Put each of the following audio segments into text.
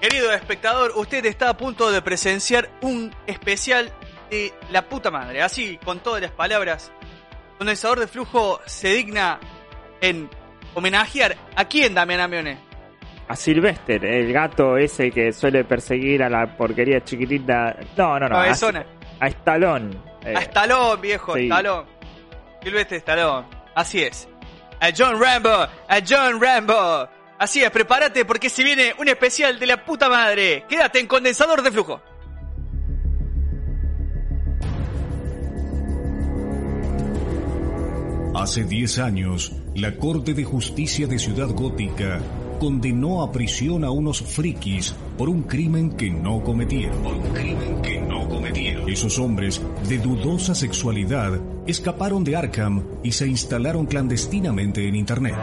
Querido espectador, usted está a punto de presenciar un especial de la puta madre. Así, con todas las palabras, condensador de flujo se digna en homenajear a quién, Damián Amione. A Sylvester, el gato ese que suele perseguir a la porquería chiquitita. No, no, no. A, a Stallone. eh, A Stallone, viejo, sí. Stallone. Silvestre Stallone. Así es. A John Rambo, a John Rambo. Así es, prepárate porque se viene un especial de la puta madre. Quédate en condensador de flujo. Hace 10 años, la Corte de Justicia de Ciudad Gótica condenó a prisión a unos frikis por un crimen que no cometieron. Por un crimen que no cometieron. Esos hombres de dudosa sexualidad escaparon de Arkham y se instalaron clandestinamente en Internet.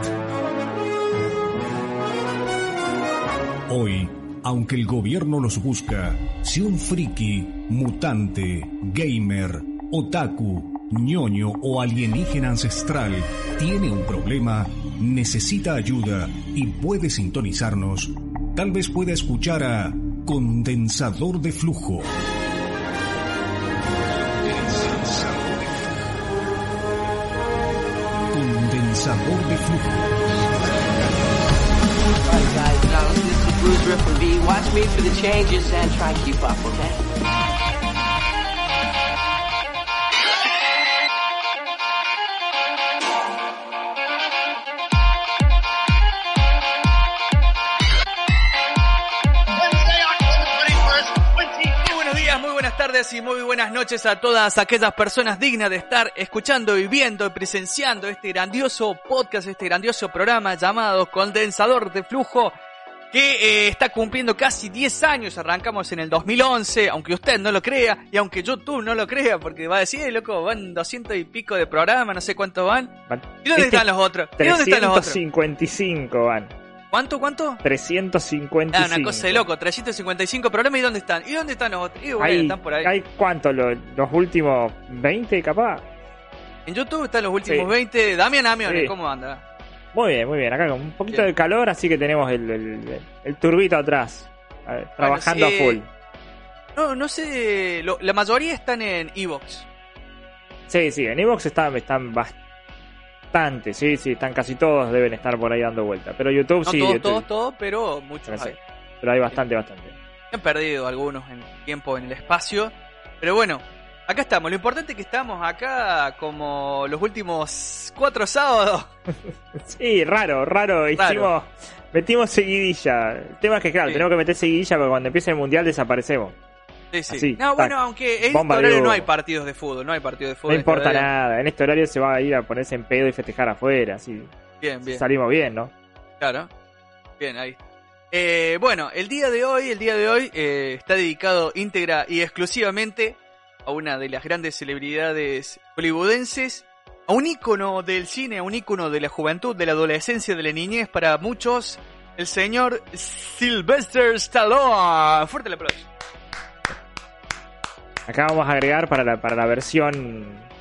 Hoy, aunque el gobierno los busca, si un friki, mutante, gamer, otaku, ñoño o alienígena ancestral tiene un problema, necesita ayuda y puede sintonizarnos, tal vez pueda escuchar a Condensador de Flujo. Condensador de Flujo. Bruce Ripper V. Watch me for the changes and try and keep up, okay? Wednesday, October 21st, 20. Muy buenos días, muy buenas tardes y muy buenas noches a todas aquellas personas dignas de estar escuchando y viendo y presenciando este grandioso podcast, este grandioso programa llamado Condensador de Flujo que eh, está cumpliendo casi 10 años. Arrancamos en el 2011, aunque usted no lo crea y aunque YouTube no lo crea porque va a decir, "Eh, loco, van 200 y pico de programas, no sé cuántos van. van- ¿Y dónde Este- están los otros? ¿Y dónde están los otros? 355 van. ¿Cuánto, cuánto? 355. Ah, una cosa de loco, 355 programas y ¿dónde están? ¿Y dónde están los otros? Y bueno, Hay, están por ahí. ¿Hay cuánto? ¿Lo- ¿Los últimos 20 capaz? En YouTube están los últimos Sí. 20. Damián Amione, Sí. ¿cómo anda? Muy bien, muy bien. Acá con un poquito de calor, así que tenemos el, el, el turbito atrás. a ver, trabajando sí. a full. No, no sé, lo- la mayoría están en Evox. Sí, sí, en Evox están, están bastante. Sí, sí, están casi todos, deben estar por ahí dando vuelta. Pero YouTube No sí. todos, YouTube- todos, todos, pero muchos no sé. hay. Pero hay bastante, bastante. Han perdido algunos en el tiempo, en el espacio. Pero bueno, acá estamos. Lo importante es que estamos acá como los últimos cuatro sábados. Sí, raro, raro. Hicimos, metimos seguidilla. El tema es que, claro, Sí. tenemos que meter seguidilla porque cuando empiece el mundial desaparecemos. Sí, sí. Así, no, bueno, aunque en este horario no hay partidos de fútbol. No hay partidos de fútbol. No este importa nada. En este horario se va a ir a ponerse en pedo y festejar afuera. Así Bien, bien. salimos bien, ¿no? Claro. Bien, ahí. Eh, bueno, el día de hoy, el día de hoy eh, está dedicado íntegra y exclusivamente a una de las grandes celebridades hollywoodenses, a un ícono del cine, a un ícono de la juventud, de la adolescencia, de la niñez para muchos, el señor Sylvester Stallone. Fuerte el aplauso. Acá vamos a agregar para la, para la versión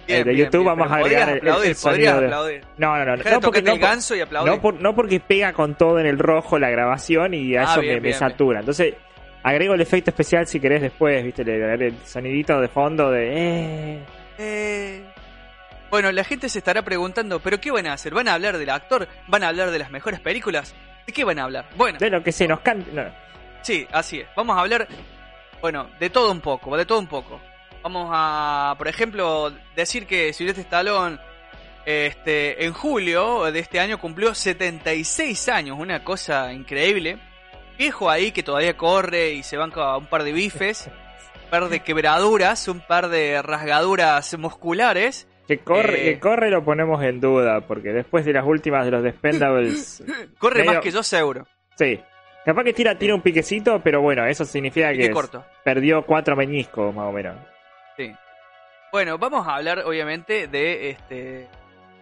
eh, Bien, de YouTube, bien, vamos a agregar el, aplaudir, el sonido de... aplaudir. No, no, no. No porque, tocarte no, el por- ganso y aplaudir. no, por- no porque pega con todo en el rojo la grabación y a Ah, eso me, me satura. Entonces, agrego el efecto especial si querés después, ¿viste? Le agregaré el sonidito de fondo de... Eh... Eh, Bueno, la gente se estará preguntando, ¿pero qué van a hacer? ¿Van a hablar del actor? ¿Van a hablar de las mejores películas? ¿De qué van a hablar? Bueno, De lo que se nos cante... no. sí, así es. Vamos a hablar, bueno, de todo un poco, de todo un poco. Vamos a, por ejemplo, decir que Sylvester Stallone este, en julio de este año cumplió 76 años, una cosa increíble. Viejo ahí que todavía corre y se banca un par de bifes, un par de quebraduras, un par de rasgaduras musculares. Que corre, Eh. que corre lo ponemos en duda, porque después de las últimas de los Despendables... Corre Medio- más que yo seguro. sí. Capaz que tira, tira un piquecito, pero bueno, eso significa Pique que corto. perdió cuatro meñiscos, más o menos. Sí. Bueno, vamos a hablar obviamente de este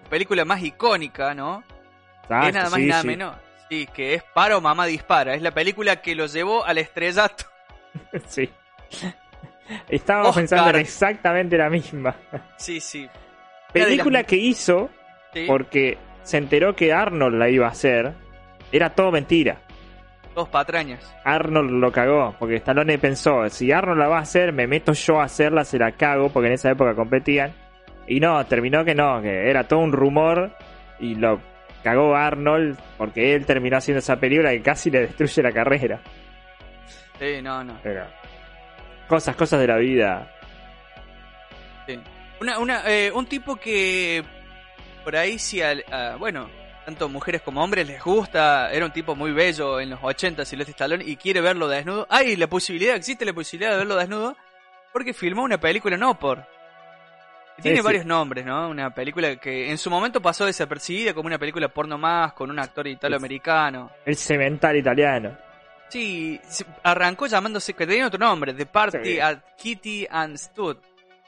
película más icónica, ¿no? Ah, que es nada más sí, y nada sí. menos. Sí, que es Paro Mamá Dispara. Es la película que lo llevó al estrellato. Sí. Estábamos Oscar. pensando en exactamente la misma. Sí, sí. Película que hizo Sí. porque se enteró que Arnold la iba a hacer. Era todo mentira. Dos patrañas. Arnold lo cagó, porque Stallone pensó, si Arnold la va a hacer, me meto yo a hacerla, se la cago, porque en esa época competían. Y no, terminó que no, que era todo un rumor y lo cagó Arnold porque él terminó haciendo esa película que casi le destruye la carrera. Sí, no, no. Pero cosas, cosas de la vida. Sí. Una, una, eh, un tipo que por ahí sí, al- a- bueno, tanto mujeres como hombres les gusta, era un tipo muy bello en los 80, Silvestre Stallone, y quiere verlo desnudo. Hay la posibilidad, existe la posibilidad de verlo desnudo, porque filmó una película no por. Tiene sí. varios nombres, ¿no? Una película que en su momento pasó desapercibida como una película porno más, con un actor italoamericano. El cemental italiano. Sí, arrancó llamándose, que tenía otro nombre, The Party Sí. at Kitty and Stud.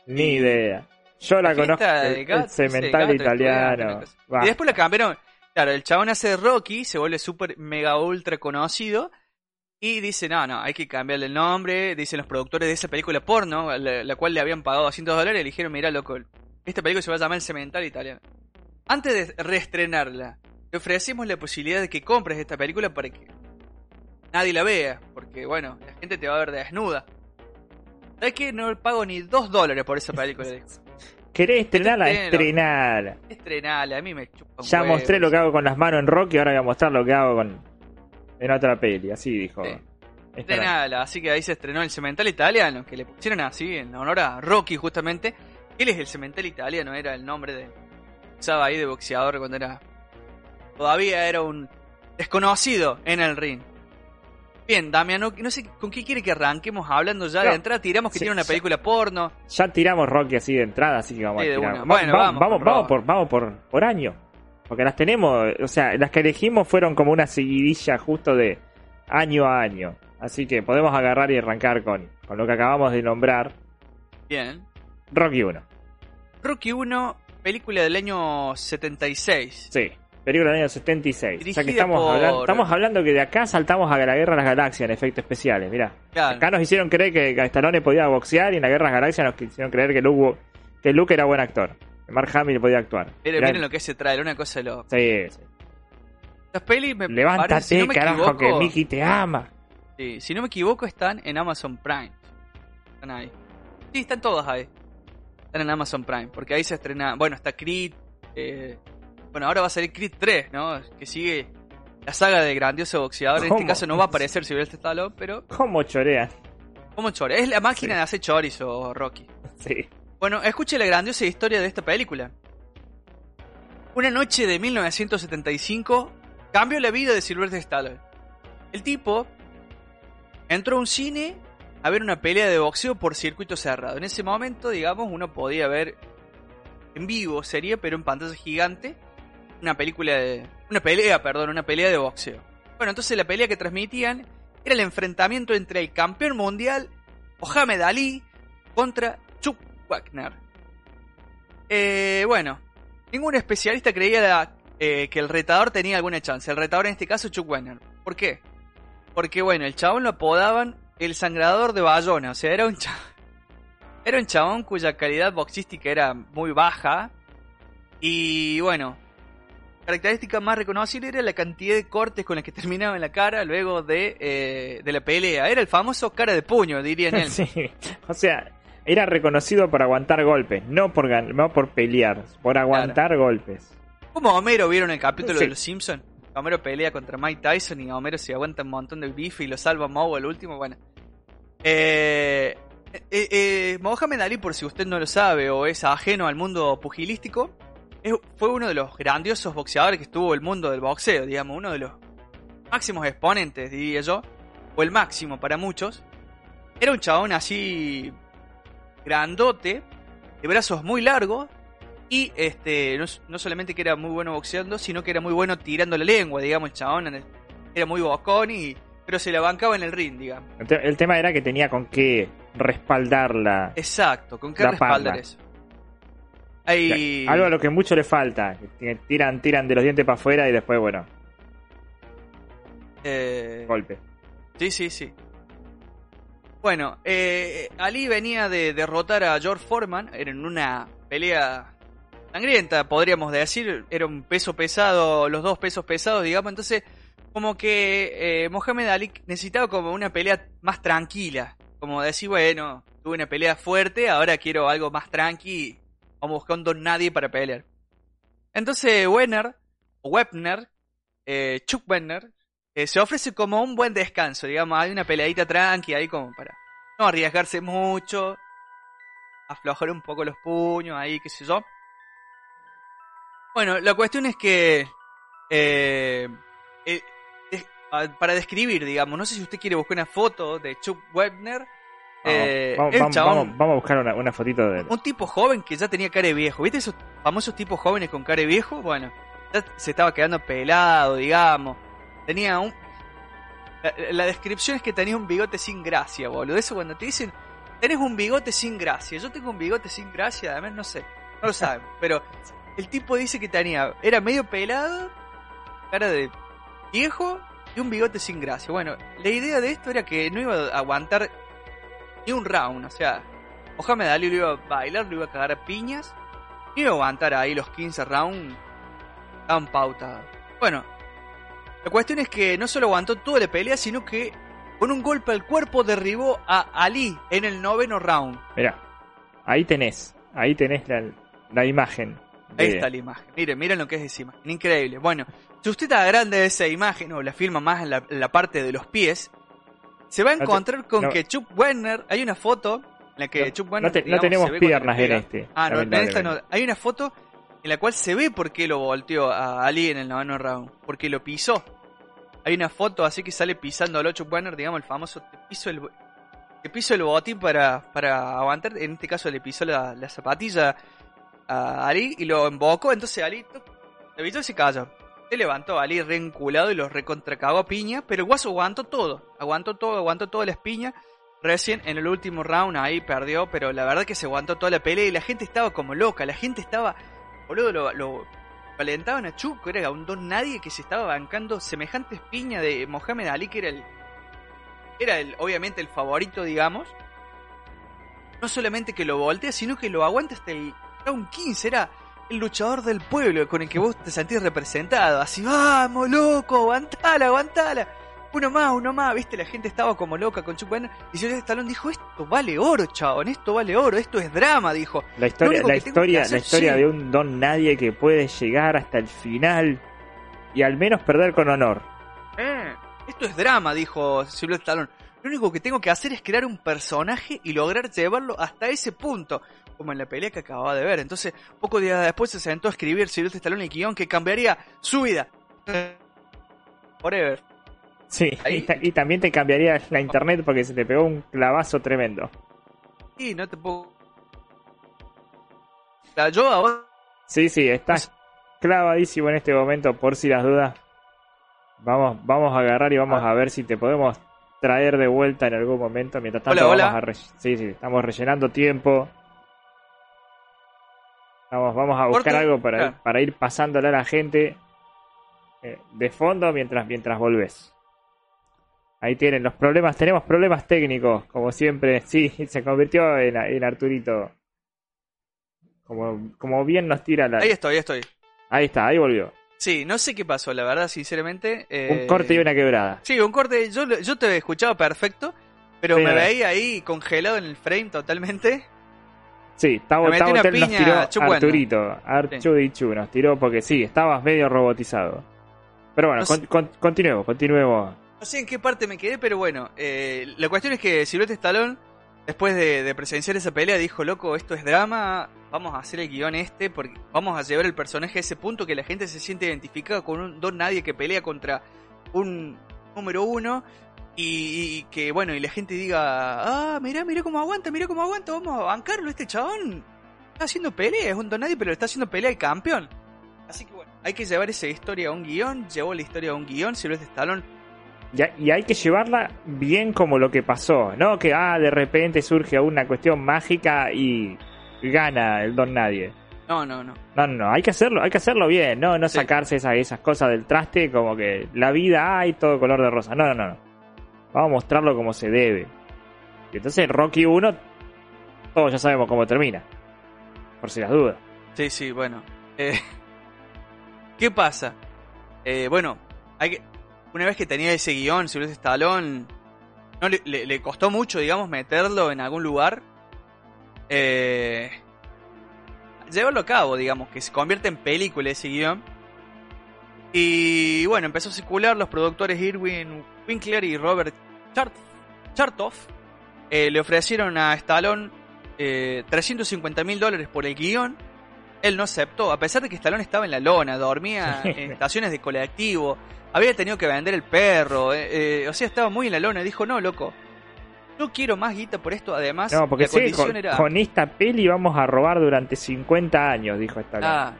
Ni Y- idea. Yo la conozco. El, gato, el cemental gato, italiano. Y después la cambiaron. Claro, el chabón hace de Rocky, se vuelve súper mega ultra conocido. Y dice, no, no, hay que cambiarle el nombre. Dicen los productores de esa película porno, la, la cual le habían pagado 200 dólares, le dijeron, mira, loco, esta película se va a llamar El Cemental Italiano. Antes de reestrenarla, te ofrecemos la posibilidad de que compres esta película para que nadie la vea. Porque, bueno, la gente te va a ver desnuda. ¿Sabes qué? No pago ni 2 dólares por esa película. ¿Querés estrenarla? Estrenala. Estrenala, a mí me chupa un Ya huevo. mostré lo que hago con las manos en Rocky, ahora voy a mostrar lo que hago con en otra peli. Así dijo. Sí. Esta- Estrenala, así que ahí se estrenó el Cemental Italiano, que le pusieron así en honor a Rocky justamente. Él es el Cemental Italiano, era el nombre de... Usaba ahí de boxeador cuando era... Todavía era un desconocido en el ring. Bien, Damián, no, no sé con qué quiere que arranquemos hablando ya No. de entrada. Tiramos que Sí, tiene una ya. película porno. Ya tiramos Rocky así de entrada, así que vamos Sí, a de tirar. Bueno, va- vamos vamos, vamos por, vamos por, por año. Porque las tenemos, o sea, las que elegimos fueron como una seguidilla justo de año a año. Así que podemos agarrar y arrancar con, con lo que acabamos de nombrar. Bien. Rocky 1. Rocky 1, película del año 76. Sí. Película del año 76. o sea que estamos, por- hablando, estamos hablando que de acá saltamos a la Guerra de las Galaxias en efectos especiales. Mirá. Claro. Acá nos hicieron creer que Stallone podía boxear y en la Guerra de las Galaxias nos hicieron creer que Luke, que Luke era buen actor. Mark Hamill podía actuar. Miren, Mirá- miren lo que se trae, una cosa de lo... Sí, sí. Las pelis me Levántate, parece, si no me carajo, que Mickey te ama. Sí, si no me equivoco, están en Amazon Prime. Están ahí. Sí, están todas ahí. Están en Amazon Prime. Porque ahí se estrena. Bueno, está Creed. eh, bueno, ahora va a salir Creed 3, ¿no? Que sigue la saga de grandioso boxeador. En este caso no va a aparecer Sylvester Stallone, pero. ¿Cómo chorean? ¿Cómo chore? Es la máquina Sí. de hacer chorizo, Rocky. Sí. Bueno, escuche la grandiosa historia de esta película. Una noche de 1975 cambió la vida de Sylvester Stallone. El tipo entró a un cine a ver una pelea de boxeo por circuito cerrado. En ese momento, digamos, uno podía ver en vivo, sería, pero en pantalla gigante, una película de... Una pelea, perdón, una pelea de boxeo. Bueno, entonces la pelea que transmitían era el enfrentamiento entre el campeón mundial Mohamed Ali contra Chuck Wagner. Eh, bueno, ningún especialista creía la- eh, que el retador tenía alguna chance. El retador en este caso Chuck Wagner. ¿Por qué? Porque bueno, el chabón lo apodaban el sangrador de Bayona. O sea, era un chabón, era un chabón cuya calidad boxística era muy baja. Y bueno, característica más reconocible era la cantidad de cortes con las que terminaba en la cara luego de, eh, de la pelea. Era el famoso cara de puño, dirían él. Sí. O sea, era reconocido por aguantar golpes, no por, no por pelear, por aguantar golpes. Como Homero vieron el capítulo Sí. de Los Simpsons. Homero pelea contra Mike Tyson y Homero se aguanta un montón de bife y lo salva Moe al último. Bueno. Eh, eh, eh, Mohamed Ali, por si usted no lo sabe o es ajeno al mundo pugilístico, es- fue uno de los grandiosos boxeadores que estuvo el mundo del boxeo, digamos, uno de los máximos exponentes, diría yo, o el máximo para muchos. Era un chabón así grandote, de brazos muy largos, y este no, no solamente que era muy bueno boxeando, sino que era muy bueno tirando la lengua, digamos, el chabón era muy bocón y pero se la bancaba en el ring, digamos. El, te- el tema era que tenía con qué respaldarla. Exacto, ¿con qué respaldar parla. eso? Algo a lo que mucho le falta. Tiran, tiran de los dientes para afuera y después, bueno, eh, golpe. Sí, sí, sí. Bueno, eh, Ali venía de derrotar a George Foreman en una pelea sangrienta, podríamos decir. Era un peso pesado, los dos pesos pesados, digamos. Entonces, como que eh, Mohamed Ali necesitaba como una pelea más tranquila. Como decir, bueno, tuve una pelea fuerte, ahora quiero algo más tranqui. Vamos don nadie para pelear. Entonces Wenner, Webner, eh, Chuck Wenner, eh, se ofrece como un buen descanso, digamos, hay una peleadita tranqui ahí como para no arriesgarse mucho, aflojar un poco los puños ahí, qué sé yo. Bueno, la cuestión es que eh, eh, para describir, digamos, no sé si usted quiere buscar una foto de Chuck Webner. eh, vamos, vamos, chabón- vamos- vamos a buscar una, una fotito de él. un tipo joven que ya tenía cara de viejo. ¿Viste esos famosos tipos jóvenes con cara de viejo? Bueno, ya se estaba quedando pelado, digamos. Tenía un... La, la descripción es que tenía un bigote sin gracia, boludo. Eso cuando te dicen, tenés un bigote sin gracia. Yo tengo un bigote sin gracia, además no sé. No lo saben. Pero el tipo dice que tenía... Era medio pelado, cara de viejo y un bigote sin gracia. Bueno, la idea de esto era que no iba a aguantar ni un round. O sea, Mohamed Ali lo iba a bailar, lo iba a cagar a piñas. Y iba a aguantar ahí los 15 rounds tan pautados. Bueno, la cuestión es que no solo aguantó toda la pelea, sino que con un golpe al cuerpo derribó a Ali en el noveno round. Mirá, ahí tenés, ahí tenés la, la imagen. Ahí está la imagen. Miren, miren lo que es esa imagen. Increíble. Bueno, si usted agranda esa imagen o la filma más en la, en la parte de los pies, se va a No te- encontrar con no. que Chuck Werner, hay una foto en la que No- Chuck Werner no tenemos piernas en este, Ah, no, en esta no. Hay una foto en la cual se ve por qué lo volteó a Ali en el noveno round. Porque lo pisó. Hay una foto así que sale pisando al 8 Werner, digamos, el famoso te piso el, te piso el botín para, para aguantar. En este caso le pisó la, la zapatilla a Ali y lo embocó. Entonces Ali evitó y se cayó. Se levantó Ali reenculado y lo recontracagó a piña. Pero el guaso aguantó todo. Aguantó todo, aguantó todas las piñas. Recién en el último round ahí perdió, pero la verdad que se aguantó toda la pelea y la gente estaba como loca. La gente estaba, boludo, lo alentaban a Chuck, era un don nadie que se estaba bancando semejantes piñas de Mohamed Ali, que era el, era el, obviamente el favorito, digamos. No solamente que lo voltea, sino que lo aguanta hasta el round 15. Era el luchador del pueblo con el que vos te sentís representado. Así, vamos, loco, aguantala, aguantala. Uno más, uno más, viste, la gente estaba como loca con Chuck Banner. Y Silvestre Stallone dijo, esto vale oro, chabón, esto vale oro, esto es drama, dijo. La historia, la historia, hacer, la historia sí. de un don nadie que puede llegar hasta el final y al menos perder con honor. Eh, esto es drama, dijo Silvestre Stallone. Lo único que tengo que hacer es crear un personaje y lograr llevarlo hasta ese punto, como en la pelea que acababa de ver. Entonces, pocos días después se sentó a escribir Silvestre Stallone el guion que cambiaría su vida. Forever. Sí, Ahí- y, ta- y también te cambiaría la internet porque se te pegó un clavazo tremendo. Y no te puedo... La yo a vos... Sí, sí, estás clavadísimo en este momento por si las dudas. Vamos, vamos a agarrar y vamos Ah. a ver si te podemos traer de vuelta en algún momento. Mientras tanto, Hola, hola. vamos a re- sí, sí, estamos rellenando tiempo. Vamos, vamos a buscar algo para, claro. para ir pasándole a la gente eh, de fondo mientras, mientras volvés. Ahí tienen los problemas, tenemos problemas técnicos, como siempre. Sí, se convirtió en, en Arturito. Como, como bien nos tira la... Ahí estoy, ahí estoy. Ahí está, ahí volvió. Sí, no sé qué pasó, la verdad, sinceramente. eh, Un corte y una quebrada. Sí, un corte. Yo, yo te escuchaba perfecto, pero Sí, me veía ahí congelado en el frame totalmente. Sí, Tavo, Me nos tiró. Arturito. Archudichu nos tiró porque sí, estabas medio robotizado. Pero bueno, No con- continuemos, continuemos. No sé en qué parte me quedé, pero bueno. eh, la cuestión es que Silvestre Stallone, después de, presenciar esa pelea, dijo: Loco, esto es drama. Vamos a hacer el guion este, porque vamos a llevar el personaje a ese punto que la gente se siente identificada con un don nadie que pelea contra un número uno. Y, que bueno, y la gente diga, ah, mirá, mirá cómo aguanta, mirá cómo aguanta, vamos a bancarlo, este chabón está haciendo pelea, es un don nadie, pero está haciendo pelea el campeón. Así que bueno, hay que llevar esa historia a un guion, llevó la historia a un guion, Silvestre Stallone Y, ha- y hay que llevarla bien como lo que pasó, ¿no? Que ah, de repente surge una cuestión mágica y gana el don nadie. No, no, no. No, no, no, hay que hacerlo, hay que hacerlo bien, no, no Sí. sacarse esas, esas cosas del traste como que la vida hay todo color de rosa. No, no, no, no. Vamos a mostrarlo como se debe. Y entonces Rocky 1, todos ya sabemos cómo termina. Por si las dudas. Sí, sí, bueno. Eh, ¿Qué pasa? Eh, bueno, hay que... una vez que tenía ese guion, Sylvester Stallone, no le- le costó mucho, digamos, meterlo en algún lugar. Eh, llevarlo a cabo, digamos, que se convierte en película ese guion. Y bueno, empezó a circular los productores Irwin Winkler y Robert Chart Chartoff. eh, le ofrecieron a Stallone eh, 350 mil dólares por el guion. Él no aceptó, a pesar de que Stallone estaba en la lona, dormía en estaciones de colectivo, había tenido que vender el perro, eh, eh, o sea, estaba muy en la lona. Dijo, no, loco, no quiero más guita por esto. Además, No, porque la sí, condición con, era... con esta peli vamos a robar durante 50 años, dijo Stallone. Ah.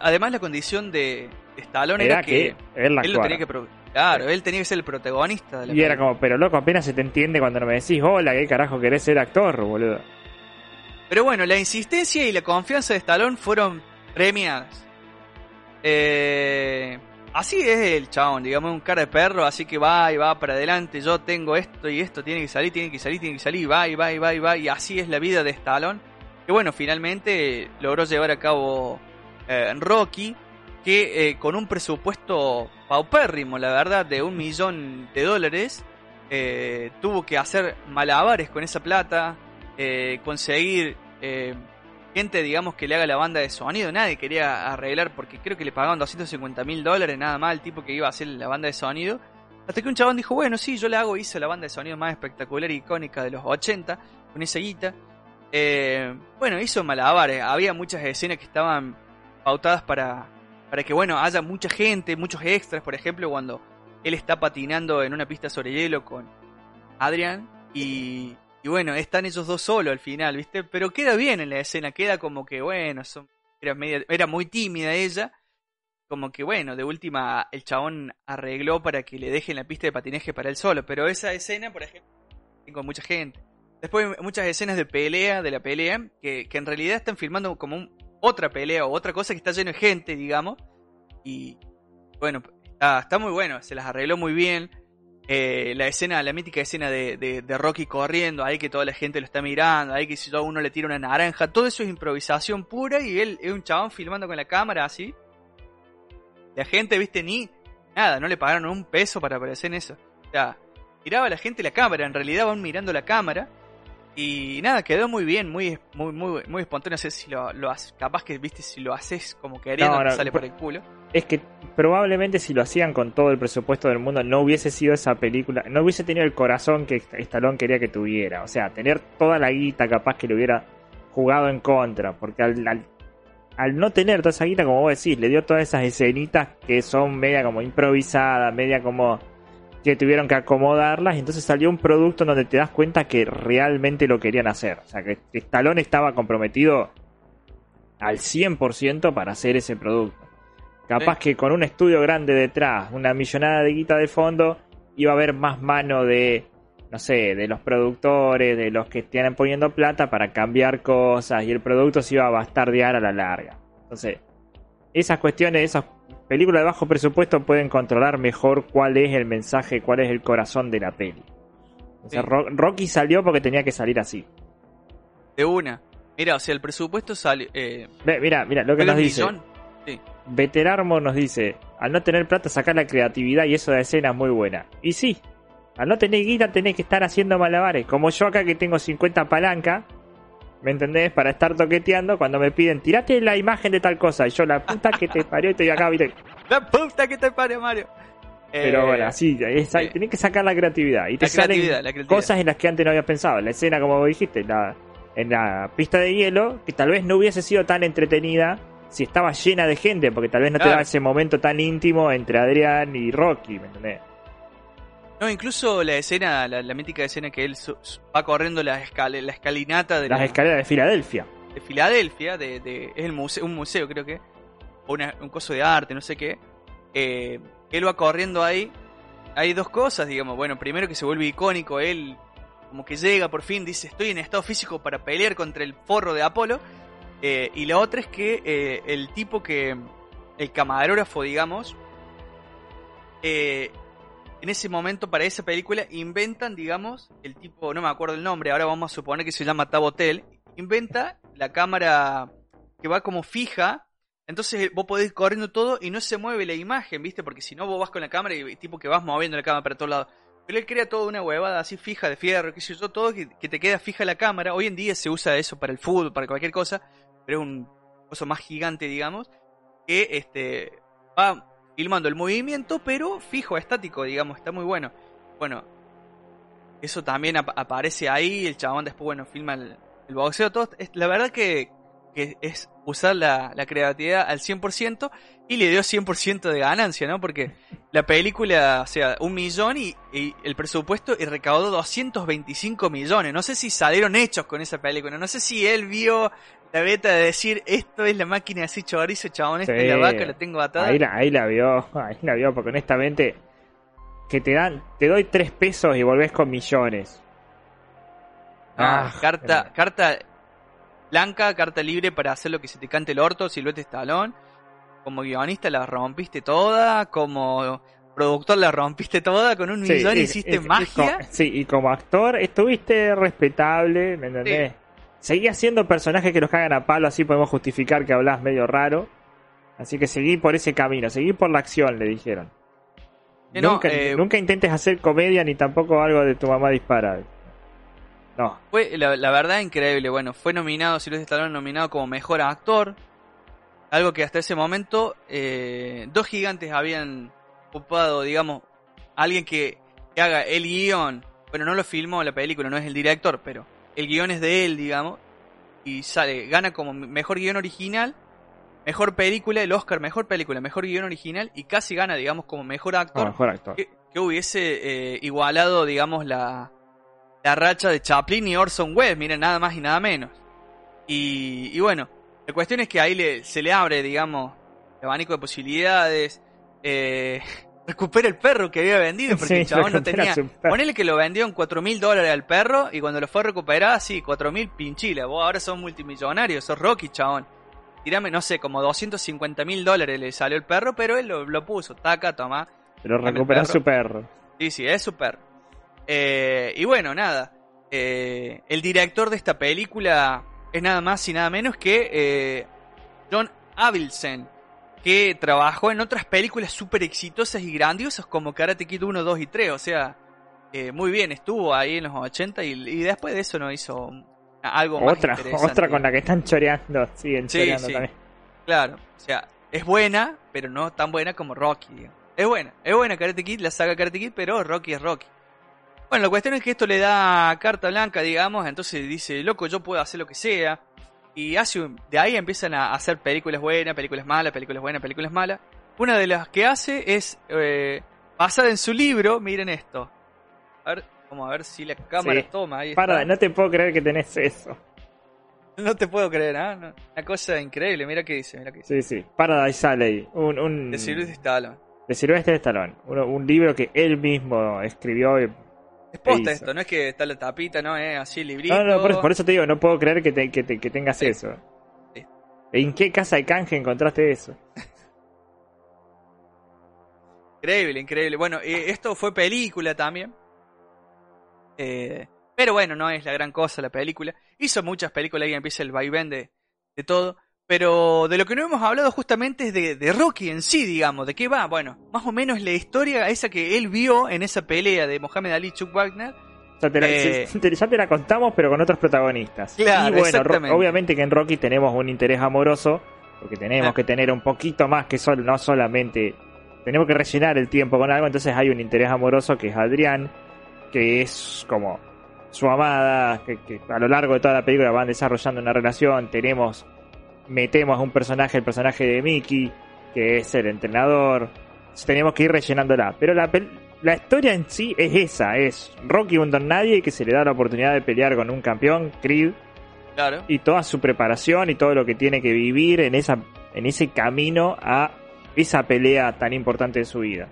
Además, la condición de Stallone Era era que, que él él lo tenía que... Claro, él tenía que ser el protagonista de la Y era como, pero loco, apenas se te entiende cuando no me decís, hola, ¿qué carajo querés ser actor, boludo? Pero bueno, la insistencia y la confianza de Stallone fueron premiadas. Eh, así es el chabón, digamos, un cara de perro, así que va y va para adelante. Yo tengo esto y esto tiene que salir, tiene que salir, tiene que salir, va y va y va y va. Y así es la vida de Stallone. Que bueno, finalmente logró llevar a cabo eh, Rocky, que eh, con un presupuesto paupérrimo, la verdad, de un millón de dólares, tuvo que hacer malabares con esa plata, eh, conseguir eh, gente, digamos, que le haga la banda de sonido. Nadie quería arreglar porque creo que le pagaban 250 mil dólares nada más al tipo que iba a hacer la banda de sonido. Hasta que un chabón dijo, bueno, sí, yo la hago, hice la banda de sonido más espectacular e icónica de los 80, con esa guita. Eh, bueno, hizo malabares. Había muchas escenas que estaban pautadas para, para que, bueno, haya mucha gente, muchos extras. Por ejemplo, cuando él está patinando en una pista sobre hielo con Adrian y, y bueno, están ellos dos solos al final, ¿viste? Pero queda bien en la escena, queda como que, bueno, son, era, media- era muy tímida ella. Como que, bueno, de última el chabón arregló para que le dejen la pista de patinaje para él solo. Pero esa escena, por ejemplo, con mucha gente. Después muchas escenas de pelea, de la pelea, que, que en realidad están filmando como un- otra pelea o otra cosa que está lleno de gente, digamos. Y bueno, está, está muy bueno, se las arregló muy bien. Eh, la escena, la mítica escena de, de- de Rocky corriendo, ahí que toda la gente lo está mirando, ahí que si a uno le tira una naranja, todo eso es improvisación pura y él es un chabón filmando con la cámara así. La gente, viste, ni nada, no le pagaron un peso para aparecer en eso. O sea, miraba a la gente la cámara, en realidad van mirando la cámara. Y nada, quedó muy bien, muy muy muy, muy espontáneo. No sé si lo, lo haces, capaz que viste si lo haces como queriendo, No, no, sale por- por el culo. Es que probablemente si lo hacían con todo el presupuesto del mundo no hubiese sido esa película, no hubiese tenido el corazón que Stallone quería que tuviera. O sea, tener toda la guita capaz que le hubiera jugado en contra. Porque al, al, no tener toda esa guita, como vos decís, le dio todas esas escenitas que son media como improvisadas, media como que tuvieron que acomodarlas. Y entonces salió un producto donde te das cuenta que realmente lo querían hacer. O sea, que Stallone estaba comprometido al 100% para hacer ese producto. Capaz Sí. que con un estudio grande detrás, una millonada de guita de fondo, iba a haber más mano de, no sé, de los productores, de los que estén poniendo plata para cambiar cosas y el producto se iba a bastardear a la larga. Entonces, esas cuestiones, esas películas de bajo presupuesto pueden controlar mejor cuál es el mensaje, cuál es el corazón de la peli. O sea, Sí. Ro- Rocky salió porque tenía que salir así. De una. Mira, o sea, el presupuesto sale. Eh, mira, mira lo que nos dice. Sí. Veterarmo nos dice, al no tener plata sacar la creatividad y eso de escena es muy buena. Y sí, al no tener guita tenés que estar haciendo malabares. Como yo acá que tengo 50 palancas, ¿me entendés? Para estar toqueteando cuando me piden, tirate la imagen de tal cosa. Y yo, la puta que te parió, estoy acá, viste. La puta que te pare, Mario. Pero Eh, bueno, así, es- sí. tenés que sacar la creatividad. Y te creatividad, salen cosas en las que antes no había pensado. La escena, como vos dijiste, la, en la pista de hielo, que tal vez no hubiese sido tan entretenida si estaba llena de gente, porque tal vez no te Claro. daba ese momento tan íntimo entre Adrián y Rocky, ¿me entendés? No, incluso la escena, la, la mítica escena que él su- su- va corriendo la, escal- la escalinata de, Las la- escaleras de Filadelfia. de Filadelfia, de, de- es el museo, un museo creo que, o una- un coso de arte, no sé qué. Eh, él va corriendo ahí. Hay dos cosas, digamos. Bueno, primero que se vuelve icónico, él como que llega por fin, dice estoy en estado físico para pelear contra el forro de Apolo. Eh, y la otra es que eh, el tipo que, el camarógrafo, digamos, eh, en ese momento para esa película inventan, digamos, el tipo, no me acuerdo el nombre, ahora vamos a suponer que se llama Tabotel, inventa la cámara que va como fija Entonces vos podés ir corriendo todo y no se mueve la imagen, ¿viste? Porque si no vos vas con la cámara y tipo que vas moviendo la cámara para todos lados. Pero él crea toda una huevada así fija de fierro, qué sé yo, todo que, que te queda fija la cámara. Hoy en día se usa eso para el fútbol, para cualquier cosa, pero es un cosa más gigante, digamos, que este va filmando el movimiento, pero fijo, estático, digamos, está muy bueno. Bueno, eso también ap- aparece ahí, el chabón después, bueno, filma el, el boxeo, todo. Es, la verdad que, que es usar la, la creatividad al 100% y le dio 100% de ganancia, ¿no? Porque la película, o sea, un millón y, y el presupuesto y recaudó 225 millones. No sé si salieron hechos con esa película, no sé si él vio la beta de decir, esto es la máquina así chorizo, chabón, esta Sí. es la vaca, la tengo atada. Ahí la, ahí la vio, ahí la vio, porque honestamente, que te dan, te doy tres pesos y volvés con millones. Ah, Ah, carta, eh. carta blanca, carta libre para hacer lo que se te cante el orto, Silvete Estalón. Como guionista la rompiste toda, como productor la rompiste toda, con un Sí, millón hiciste y magia. sí, y como actor estuviste respetable, ¿me entendés? Seguí haciendo personajes que los cagan a palo, así podemos justificar que hablas medio raro. Así que seguí por ese camino, seguí por la acción, le dijeron. Eh, no, nunca, eh, nunca intentes hacer comedia ni tampoco algo de tu mamá dispara. No, Fue, la, la verdad, increíble. Bueno, fue nominado, Silvestre Stallone nominado como mejor actor. Algo que hasta ese momento eh, dos gigantes habían ocupado, digamos, alguien que, que haga el guion. Bueno, no lo filmó la película, no es el director, pero el guion es de él, digamos. Y sale, gana como mejor guion original, mejor película, el Oscar, mejor película, mejor guion original. Y casi gana, digamos, como mejor actor mejor actor. que, que hubiese eh, igualado, digamos, la, la racha de Chaplin y Orson Welles, miren, nada más y nada menos. Y, y bueno, la cuestión es que ahí le, se le abre, digamos, el abanico de posibilidades. Eh, recupera el perro que había vendido, porque Sí, el chabón no tenía. su perro. Ponele que lo vendió en 4 mil dólares al perro y cuando lo fue a recuperar, sí, 4 mil pinchilas. Vos ahora sos multimillonario, sos Rocky, chabón. Tirame, no sé, como 250 mil dólares le salió el perro, pero él lo, lo puso. Taca, toma. Pero recuperó perro. su perro. Sí, sí, es súper. Eh, y bueno, nada. Eh, el director de esta película es nada más y nada menos que eh, John Avildsen, que trabajó en otras películas súper exitosas y grandiosas como Karate Kid 1, 2 y 3. O sea, eh, muy bien, estuvo ahí en los 80 y, y después de eso no hizo algo más Otra, interesante. otra con la que están choreando, siguen Sí, choreando sí. también. Claro, o sea, es buena, pero no tan buena como Rocky. digamos. Es buena, es buena Karate Kid, la saga Karate Kid, pero Rocky es Rocky. Bueno, la cuestión es que esto le da carta blanca, digamos, entonces dice, loco, yo puedo hacer lo que sea. Y hace un- de ahí empiezan a hacer películas buenas, películas malas, películas buenas, películas malas. Una de las que hace es eh, basada en su libro, miren esto. A ver, vamos a ver si la cámara Sí. toma. Ahí Para, está. no te puedo creer que tenés eso. No te puedo creer, ¿ah? Una cosa increíble, mira qué dice, mira qué dice. Sí, sí. Paradise Alley. Un, un, De Sylvester Stallone. de Sylvester Stallone. Un, un libro que él mismo escribió. y- Es posta esto, no es que está la tapita, no es así el librito. No, no, por, por eso te digo, no puedo creer que, te- que, te- que tengas Sí. eso. Sí. ¿En qué casa de canje encontraste eso? Increíble, increíble. Bueno, eh, esto fue película también. Eh, pero bueno, no es la gran cosa la película. Hizo muchas películas y empieza el vaivén de, de todo. Pero de lo que no hemos hablado justamente es de, de Rocky en sí, digamos. ¿De qué va? Bueno, más o menos la historia esa que él vio en esa pelea de Mohamed Ali Chuck Wagner. Ya te, la, Eh. se- te- ya te la contamos, pero con otros protagonistas. Claro, y bueno, obviamente que en Rocky tenemos un interés amoroso, porque tenemos Ah. que tener un poquito más que sol, no solamente. Tenemos que rellenar el tiempo con algo, entonces hay un interés amoroso que es Adrián, que es como su amada, que, que a lo largo de toda la película van desarrollando una relación. Tenemos, metemos un personaje, el personaje de Mickey, que es el entrenador. Tenemos que ir rellenándola. Pero la, la historia en sí es esa, es Rocky un don nadie que se le da la oportunidad de pelear con un campeón, Creed, Claro. y toda su preparación y todo lo que tiene que vivir en esa en ese camino a esa pelea tan importante de su vida.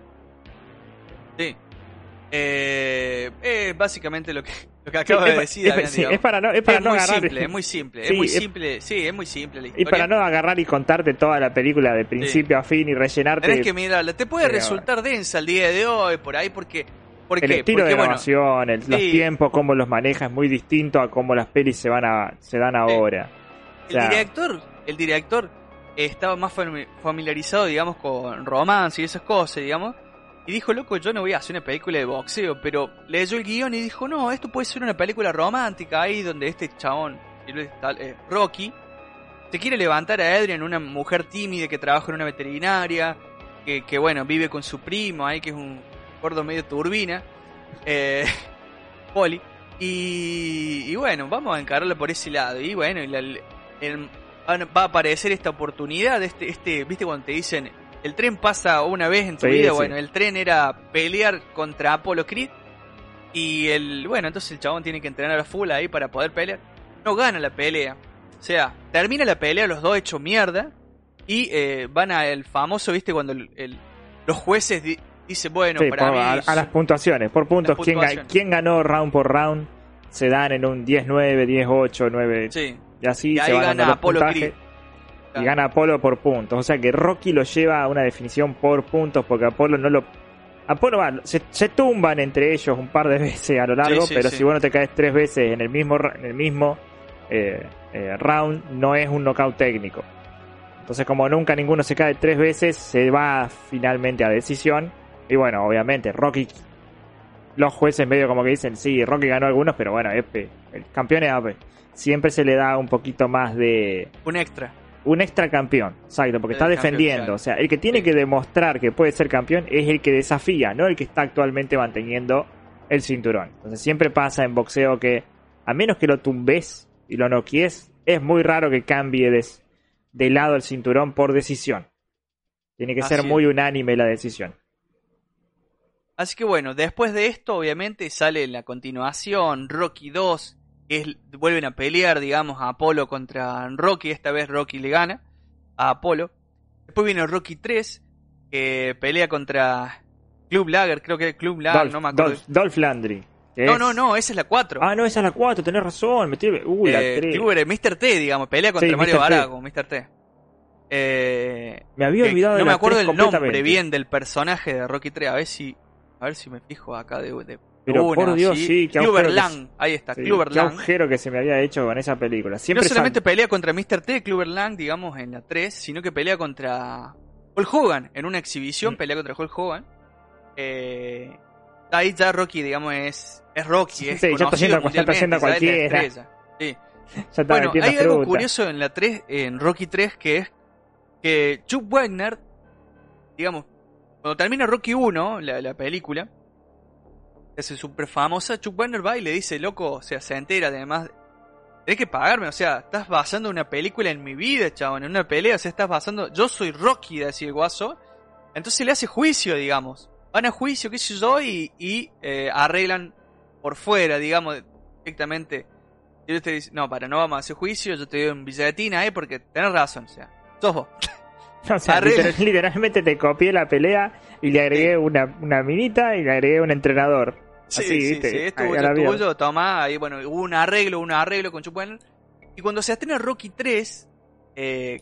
Sí. Eh, básicamente lo que, lo que acabo Sí, de es, decir. es- Damián, sí, digamos. es para no, es para es no muy agarrar simple, es muy simple, Sí, es muy simple, sí, es muy simple la y para no agarrar y contarte toda la película de principio a fin y rellenarte Tenés que mirarla, te puede resultar densa el día de hoy, por ahí, porque... ¿Por el estilo Porque, de grabación, los tiempos, cómo los maneja es muy distinto a cómo las pelis se van a se dan ahora. el O sea, director, el director estaba más fami- familiarizado, digamos, con romance y esas cosas, digamos. Y dijo, loco, yo no voy a hacer una película de boxeo, pero leyó el guion y dijo, no, esto puede ser una película romántica ahí donde este chabón, eh, Rocky, se quiere levantar a Adrian, una mujer tímida que trabaja en una veterinaria, que, bueno, vive con su primo ahí, que es un gordo medio turbina, eh, Poli. Y, y bueno, vamos a encararla por ese lado. Y bueno, va a aparecer esta oportunidad, este, este, viste cuando te dicen, el tren pasa una vez en tu Sí, vida, sí. bueno, el tren era pelear contra Apollo Creed. Y el, bueno, entonces el chabón tiene que entrenar a full ahí para poder pelear. No gana la pelea. O sea, termina la pelea los dos hechos mierda. Y eh, van al famoso, viste, cuando el- el- los jueces di- dicen, bueno, Sí, para por- mí... a, a las puntuaciones, por puntos. ¿Quién, ganó round por round? Se dan en un 10-9, 10-8, 9. Sí. Y así Y se ahí van gana Apollo. Creed. Y gana Apolo por puntos. O sea que Rocky lo lleva a una definición por puntos porque Apolo no lo. Apolo va, se, se tumban entre ellos un par de veces a lo largo, Sí, sí, pero sí. si vos no te caes tres veces en el mismo, en el mismo eh, eh, round, no es un knockout técnico. Entonces, como nunca ninguno se cae tres veces, se va finalmente a decisión. Y bueno, obviamente, Rocky. Los jueces medio como que dicen, sí, Rocky ganó algunos, pero bueno, Epe, el campeón es Ape. Siempre se le da un poquito más de, Un extra. Un extra campeón, exacto, porque El está defendiendo. O sea, el que tiene Sí. que demostrar que puede ser campeón es el que desafía, no el que está actualmente manteniendo el cinturón. Entonces siempre pasa en boxeo que, a menos que lo tumbes y lo noquies, es muy raro que cambie de, de lado el cinturón por decisión. Tiene que Así ser es. muy unánime la decisión. Así que bueno, después de esto, obviamente, sale la continuación, Rocky 2, que es, vuelven a pelear, digamos, a Apolo contra Rocky, esta vez Rocky le gana a Apolo. Después viene Rocky 3, que pelea contra Club Lager, creo que es Club Lager, Dolph, no me acuerdo. Dolph- Dolph Landry. que no, es- no, no, esa es la 4. Ah, no, esa es la 4, tenés razón. Me. Uy, la Eh, 3. Club era Mr. T, digamos, pelea contra Sí, Mario. Barago, Mr. T. Eh, Me había que olvidado de no me acuerdo 3 el nombre bien del personaje de Rocky 3, a ver si a ver si me fijo acá de, de Pero una, por Dios, sí, que Lang, ahí está, Sí, Clubber qué agujero que se me había hecho con esa película. No Siempre solamente sal- pelea contra Mr. T, Clubber Lang, digamos, en la 3, sino que pelea contra Hulk Hogan, en una exhibición Mm. pelea contra Hulk Hogan. Eh, ahí ya Rocky, digamos, es, es Rocky, Sí, es ya está haciendo- ya está haciendo es la cualquiera. estrella. Sí. ya Bueno, hay algo fruta. curioso en la 3, en Rocky 3, que es que Chuck Wagner, digamos, cuando termina Rocky 1, la, la película, que es súper famosa, Chuck Wagner va y le dice, loco, o sea, se entera además, tenés que pagarme, o sea, estás basando una película en mi vida, chabón, en una pelea, o sea, estás basando, yo soy Rocky, decía el guaso, entonces le hace juicio, digamos, van a juicio, qué sé yo, y, y eh, arreglan por fuera, digamos, directamente. Y él te dice, no, para, no vamos a hacer juicio, yo te doy un billetín ahí porque tenés razón, o sea, sos vos. O sea, literal- literalmente te copié la pelea y le agregué una, una minita y le agregué un entrenador. Sí, Así, sí, ¿viste? sí, es tuyo, es tuyo, tomá, ahí, bueno, hubo un arreglo, un arreglo con Chuck Wenner. Y cuando se estrena Rocky 3, eh,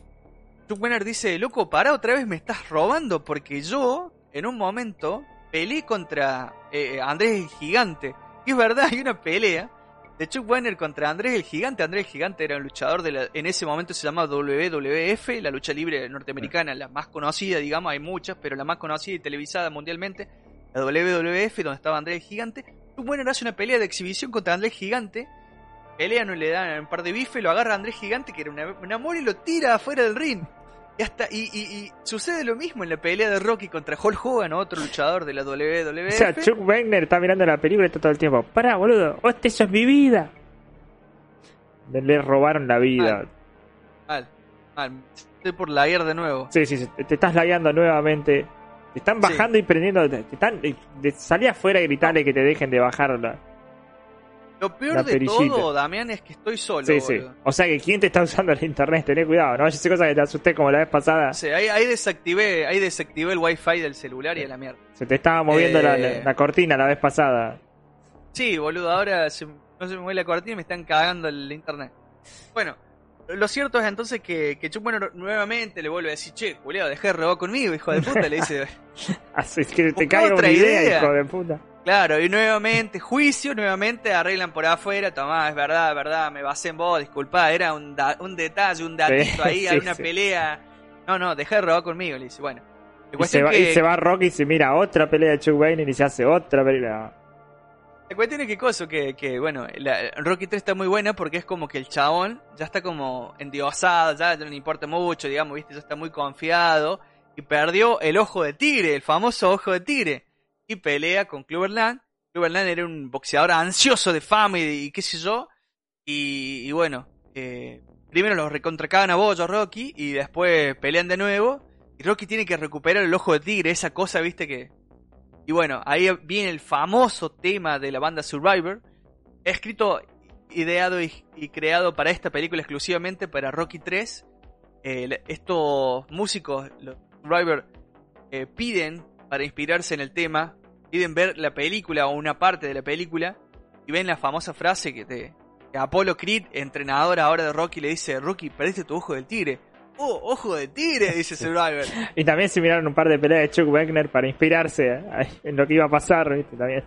Chuck Wenner dice, loco, pará, otra vez me estás robando porque yo, en un momento, peleé contra eh, Andrés el Gigante. Y es verdad, hay una pelea de Chuck Wenner contra Andrés el Gigante. Andrés el Gigante era un luchador de la, en ese momento se llamaba WWF, la lucha libre norteamericana, la más conocida, digamos, hay muchas, pero la más conocida y televisada mundialmente, la WWF, donde estaba Andrés el Gigante. Chuck Wenner hace una pelea de exhibición contra Andrés el Gigante. Pelea, no le dan un par de bife, lo agarra Andrés Gigante, que era una- un amor, y lo tira afuera del ring. Y, hasta, y, y- y sucede lo mismo en la pelea de Rocky contra Hulk Hogan, otro luchador de la WWF. O sea, Chuck Wagner está mirando la película y está todo el tiempo. Pará, boludo, hostia, eso es mi vida. Le, robaron la vida. Mal, mal. Estoy por la de nuevo. Sí, sí, sí, te estás lagueando nuevamente. Te están Sí. bajando y prendiendo. Te están, de, de- salí afuera y gritarle que te dejen de bajar la. Lo peor La de perillita. todo, Damián, es que estoy solo. Sí, sí. O sea que quién te está usando el internet, tené cuidado, ¿no? Yo sé cosas que te asusté como la vez pasada. Sea, ahí, ahí desactivé, ahí desactivé el wifi del celular y a la mierda. Se te estaba moviendo la, Eh. la- la cortina la vez pasada. Sí, boludo, ahora se- no se me mueve la cortina y me están cagando el internet. Bueno, lo cierto es entonces que, que Chuck Wenner nuevamente le vuelve a decir, che, culiado, dejé de robar conmigo, hijo de puta, le dice. Así que te caiga otra una idea, idea. hijo de puta. Claro, y nuevamente, juicio, nuevamente arreglan por afuera, tomá, es verdad, es verdad, me basé en vos, disculpá, era un, da- un detalle, un datito Sí, ahí, sí, hay una sí. pelea No, no, deja de robar conmigo, le dice, bueno. Y se, va, que, y se va Rocky y se mira otra pelea de Chuck Wayne y se hace otra pelea. La cuestión es que cosa, que, bueno, la, Rocky 3 está muy buena porque es como que el chabón ya está como endiosado, ya no le importa mucho, digamos, viste, ya está muy confiado y perdió el ojo de tigre, el famoso ojo de tigre, y pelea con Cloverland. Cloverland era un boxeador ansioso de fama y, qué sé yo, y, y bueno, eh, primero los recontracaban a bollo a Rocky y después pelean de nuevo. Y Rocky tiene que recuperar el ojo de tigre, esa cosa, viste que. Y bueno, ahí viene el famoso tema de la banda Survivor, escrito, ideado y, creado para esta película exclusivamente para Rocky 3. Eh, le- estos músicos, los Survivor, eh, piden para inspirarse en el tema, piden ver la película o una parte de la película y ven la famosa frase que de, que Apollo Creed, entrenador ahora de Rocky, le dice, Rocky, perdiste tu ojo del tigre. Oh, ojo de tigre, dice Survivor. Y también se miraron un par de peleas de Chuck Wagner para inspirarse eh, en lo que iba a pasar, ¿viste? También.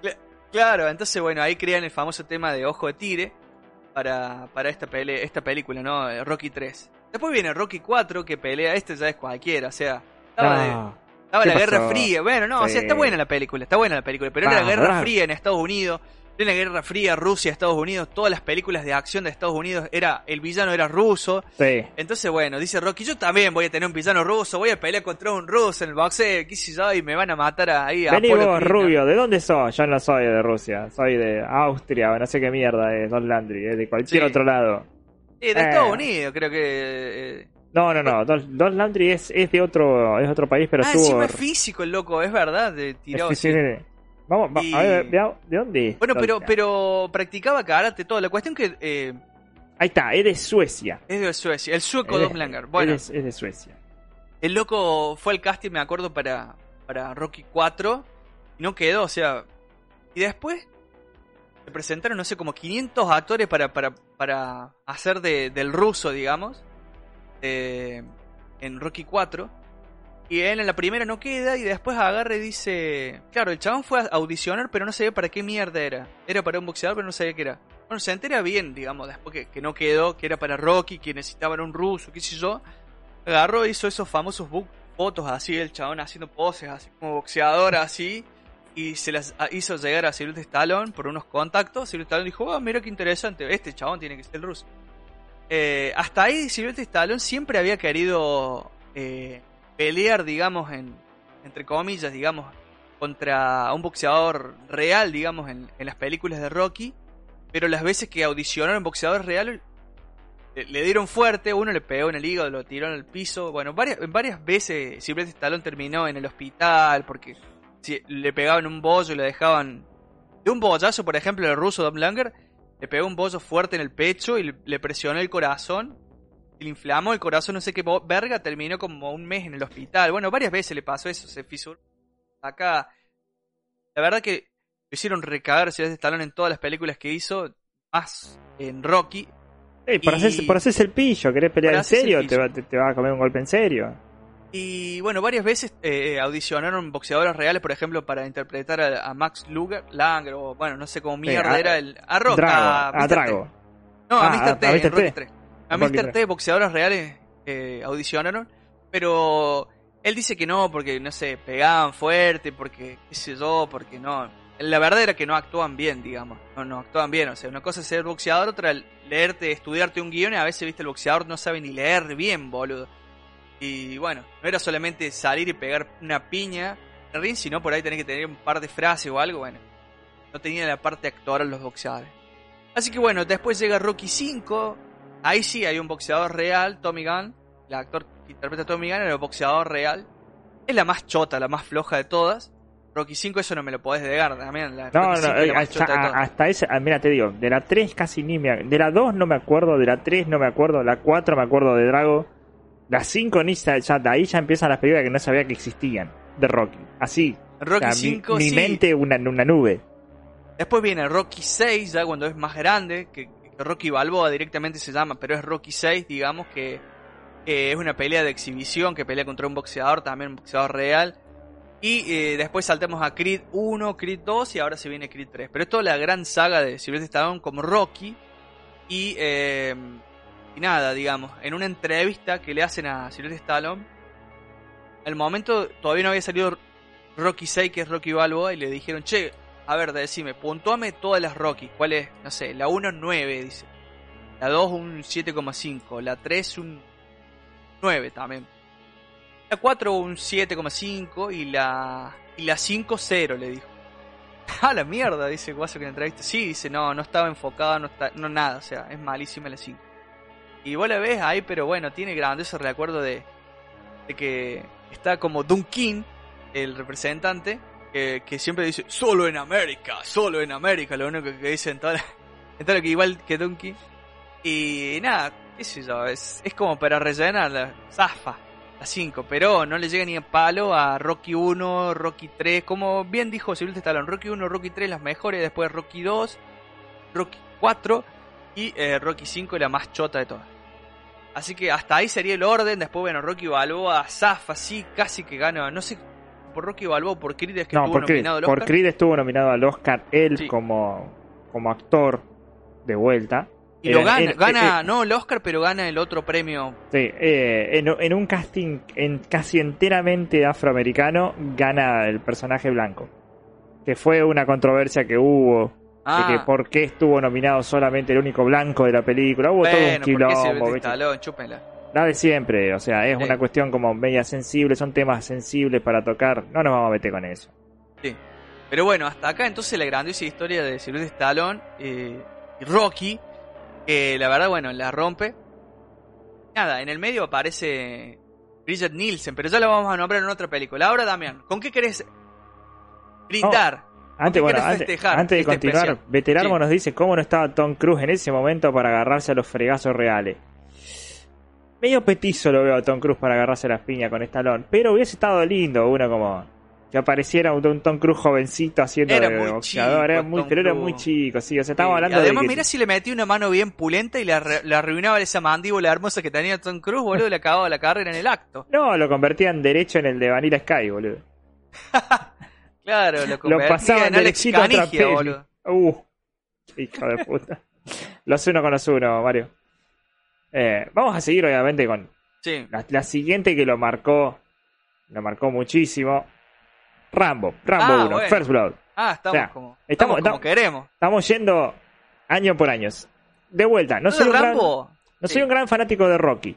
Claro, entonces bueno, ahí crean el famoso tema de Ojo de Tigre para, para esta, pele esta película, ¿no? Eh, Rocky 3. Después viene Rocky 4 que pelea, este ya es cualquiera, o sea, estaba, de- estaba ¿qué la Guerra? Fría, bueno, no, o sea, Sí. está buena la película, está buena la película, pero era la Guerra. Fría en Estados Unidos, la Guerra Fría, Rusia, Estados Unidos, todas las películas de acción de Estados Unidos, era el villano era ruso, Sí. entonces, bueno, dice Rocky, yo también voy a tener un villano ruso, voy a pelear contra un ruso en el boxeo, qué sé yo, y me van a matar ahí a Vení vos, rubio, ¿de dónde sos? Yo no soy de Rusia, soy de Austria, no sé qué mierda es, Don Landry, es de cualquier Sí. otro lado. Eh, de Eh. Estados Unidos, creo que... eh, No, no, no, Don, Don Landry es, es de otro es otro país, pero ah, estuvo... encima es físico el loco, es verdad, de tiró es- sí. Vamos, Y- a ver, vea- ¿de dónde? Bueno, pero, pero practicaba karate, todo. La cuestión que eh, Ahí está, es de Suecia. es de Suecia, el sueco Dom Langer. Bueno, Es de, es de Suecia. el loco fue al casting, me acuerdo, para, para Rocky 4 y no quedó, o sea. Y después se presentaron, no sé, como 500 actores para, para, para hacer de, del ruso, digamos, eh, en Rocky 4. Y él en la primera no queda y después agarra y dice... Claro, el chabón fue a audicionar pero no sabía para qué mierda era. Era para un boxeador pero no sabía qué era. Bueno, se entera bien, digamos, después que, que no quedó, que era para Rocky, que necesitaban un ruso, qué sé yo. Agarró, hizo esos famosos fotos así, el chabón haciendo poses así como boxeador así. Y se las a- hizo llegar a Sylvester Stallone por unos contactos. Sylvester Stallone dijo, oh, mira qué interesante, este chabón tiene que ser el ruso. Eh, hasta ahí Sylvester Stallone siempre había querido eh, pelear, digamos, en, entre comillas, digamos, contra un boxeador real, digamos, en, en las películas de Rocky. Pero las veces que audicionaron boxeadores reales, le, le dieron fuerte, uno le pegó en el hígado, lo tiró en el piso. Bueno, varias, varias veces Sylvester Stallone terminó en el hospital porque si le pegaban un bollo y le dejaban... De un bollazo, por ejemplo, el ruso Dom Langer le pegó un bollo fuerte en el pecho y le presionó el corazón. Le inflamó el corazón, no sé qué verga, terminó como un mes en el hospital. Bueno, varias veces le pasó eso, se fisuró. Acá, la verdad que lo hicieron recagar Sylvester Stallone en todas las películas que hizo, más en Rocky. Ey, por, Y- hacerse, por hacerse el pillo, ¿querés pelear en serio? Te va, te, te va a comer un golpe en serio. Y bueno, varias veces eh, audicionaron boxeadores reales, por ejemplo, para interpretar a, a Max Luger, Langer, o bueno, no sé cómo mierda a- era el. A Rock, Drago, a, a. Drago. No, a Ah, Mr. en. Rocky T. 3. A Mr. 3. T, boxeadores reales eh, audicionaron, pero él dice que no, porque no sé, pegaban fuerte, porque qué sé yo, porque no. La verdad era que no actuaban bien, digamos. No, no actuaban bien. O sea, una cosa es ser boxeador, otra leerte, estudiarte un guion y a veces, viste, el boxeador no sabe ni leer bien, boludo. Y bueno, no era solamente salir y pegar una piña en el ring, sino por ahí tenés que tener un par de frases o algo, bueno. No tenía la parte actoral los boxeadores. Así que bueno, después llega Rocky 5. Ahí sí hay un boxeador real, Tommy Gunn. El actor que interpreta a Tommy Gunn era el boxeador real. Es la más chota, la más floja de todas. Rocky 5 eso no me lo podés negar también. La No, no, 5 es eh, hasta, hasta esa, ah, mira, te digo, de la 3 casi ni me De la 2 no me acuerdo, de la 3 no me acuerdo, la 4 me acuerdo de Drago. La 5 ni ya, de ahí ya empiezan las películas que no sabía que existían, de Rocky. Así. Rocky O sea, mi- 5 mi, sí. mente una, una nube. Después viene Rocky 6, ya cuando es más grande, que Rocky Balboa directamente se llama, pero es Rocky 6, digamos que es una pelea de exhibición, que pelea contra un boxeador, también un boxeador real. Y eh, después saltamos a Creed 1, Creed 2 y ahora se viene Creed 3. Pero es toda la gran saga de Sylvester Stallone como Rocky. Y, eh, y nada, digamos, en una entrevista que le hacen a Sylvester Stallone, el momento todavía no había salido Rocky 6, que es Rocky Balboa, y le dijeron, che, a ver, decime, puntuame todas las Rocky. ¿Cuál es? No sé, la 1 9, dice. La 2 un 7,5. La 3 un 9 también. La 4 un 7,5 y la y la 5 0 le dijo. Ah, la mierda, dice Guaso que en la entrevista. Sí, dice, no, no estaba enfocada, no está, no nada, o sea, es malísima la 5. Y vos la ves ahí, pero bueno, tiene grandioso recuerdo de, de que está como Dunkin, el representante, que, que siempre dice, solo en América, solo en América, lo único que dice en toda la- en todo lo que igual que Dunkin. Y nada, qué sé yo, es, es como para rellenar la zafa, la 5, pero no le llega ni a palo a Rocky 1, Rocky 3, como bien dijo Silvestre Stallone, Rocky 1, Rocky 3 las mejores, después Rocky 2, Rocky 4 y eh, Rocky 5 la más chota de todas. Así que hasta ahí sería el orden, después bueno, Rocky Balboa, zafa, sí, casi que gana, no sé, por Rocky Balboa, por Creed es que No, estuvo por Creed, nominado al por Oscar. Creed estuvo nominado al Oscar él Sí. como, como actor de vuelta. Y lo Eh, gana, eh, gana, eh, no el Oscar, pero gana el otro premio. Sí, eh, en, en un casting en casi enteramente afroamericano gana el personaje blanco. Que fue una controversia que hubo. Ah, De que por qué estuvo nominado solamente el único blanco de la película. Hubo todo un bueno, porque quilombo. La de siempre, o sea, es Sí. una cuestión como media sensible, son temas sensibles para tocar. No nos vamos a meter con eso. Sí. Pero bueno, hasta acá entonces la grandiosa historia de Silvestre Stallone eh, y Rocky, que la verdad, bueno, la rompe. Nada, en el medio aparece Bridget Nielsen, pero ya la vamos a nombrar en otra película. Ahora, Damián, ¿con qué querés brindar? Antes, qué bueno, antes, antes de este continuar, Sí. nos dice cómo no estaba Tom Cruise en ese momento para agarrarse a los fregazos reales. Medio petizo lo veo a Tom Cruise para agarrarse las piñas con Stallone, pero hubiese estado lindo uno como que apareciera un, un Tom Cruise jovencito haciendo Era de boxeador, chico era muy, Tom pero era muy chico, sí, o sea, Sí, estamos hablando y además, de que- mira si le metí una mano bien pulenta y le, arruinaba esa mandíbula hermosa que tenía Tom Cruise, boludo, le acababa la carrera en el acto. No, lo convertían derecho en el de Vanilla Sky, boludo. Claro, lo Lo convertía pasaban en Alex derechito Canigia, boludo. Uh, hijo de puta. los uno con los uno, Mario. Eh, vamos a seguir, obviamente, con Sí. la, la siguiente que lo marcó. Lo marcó muchísimo. Rambo, Rambo Ah, 1, bueno. First Blood. Ah, estamos O sea, como, estamos- estamos como estamos- queremos. Estamos yendo año por año. De vuelta, no soy, un gran, no Sí. soy un gran fanático de Rocky.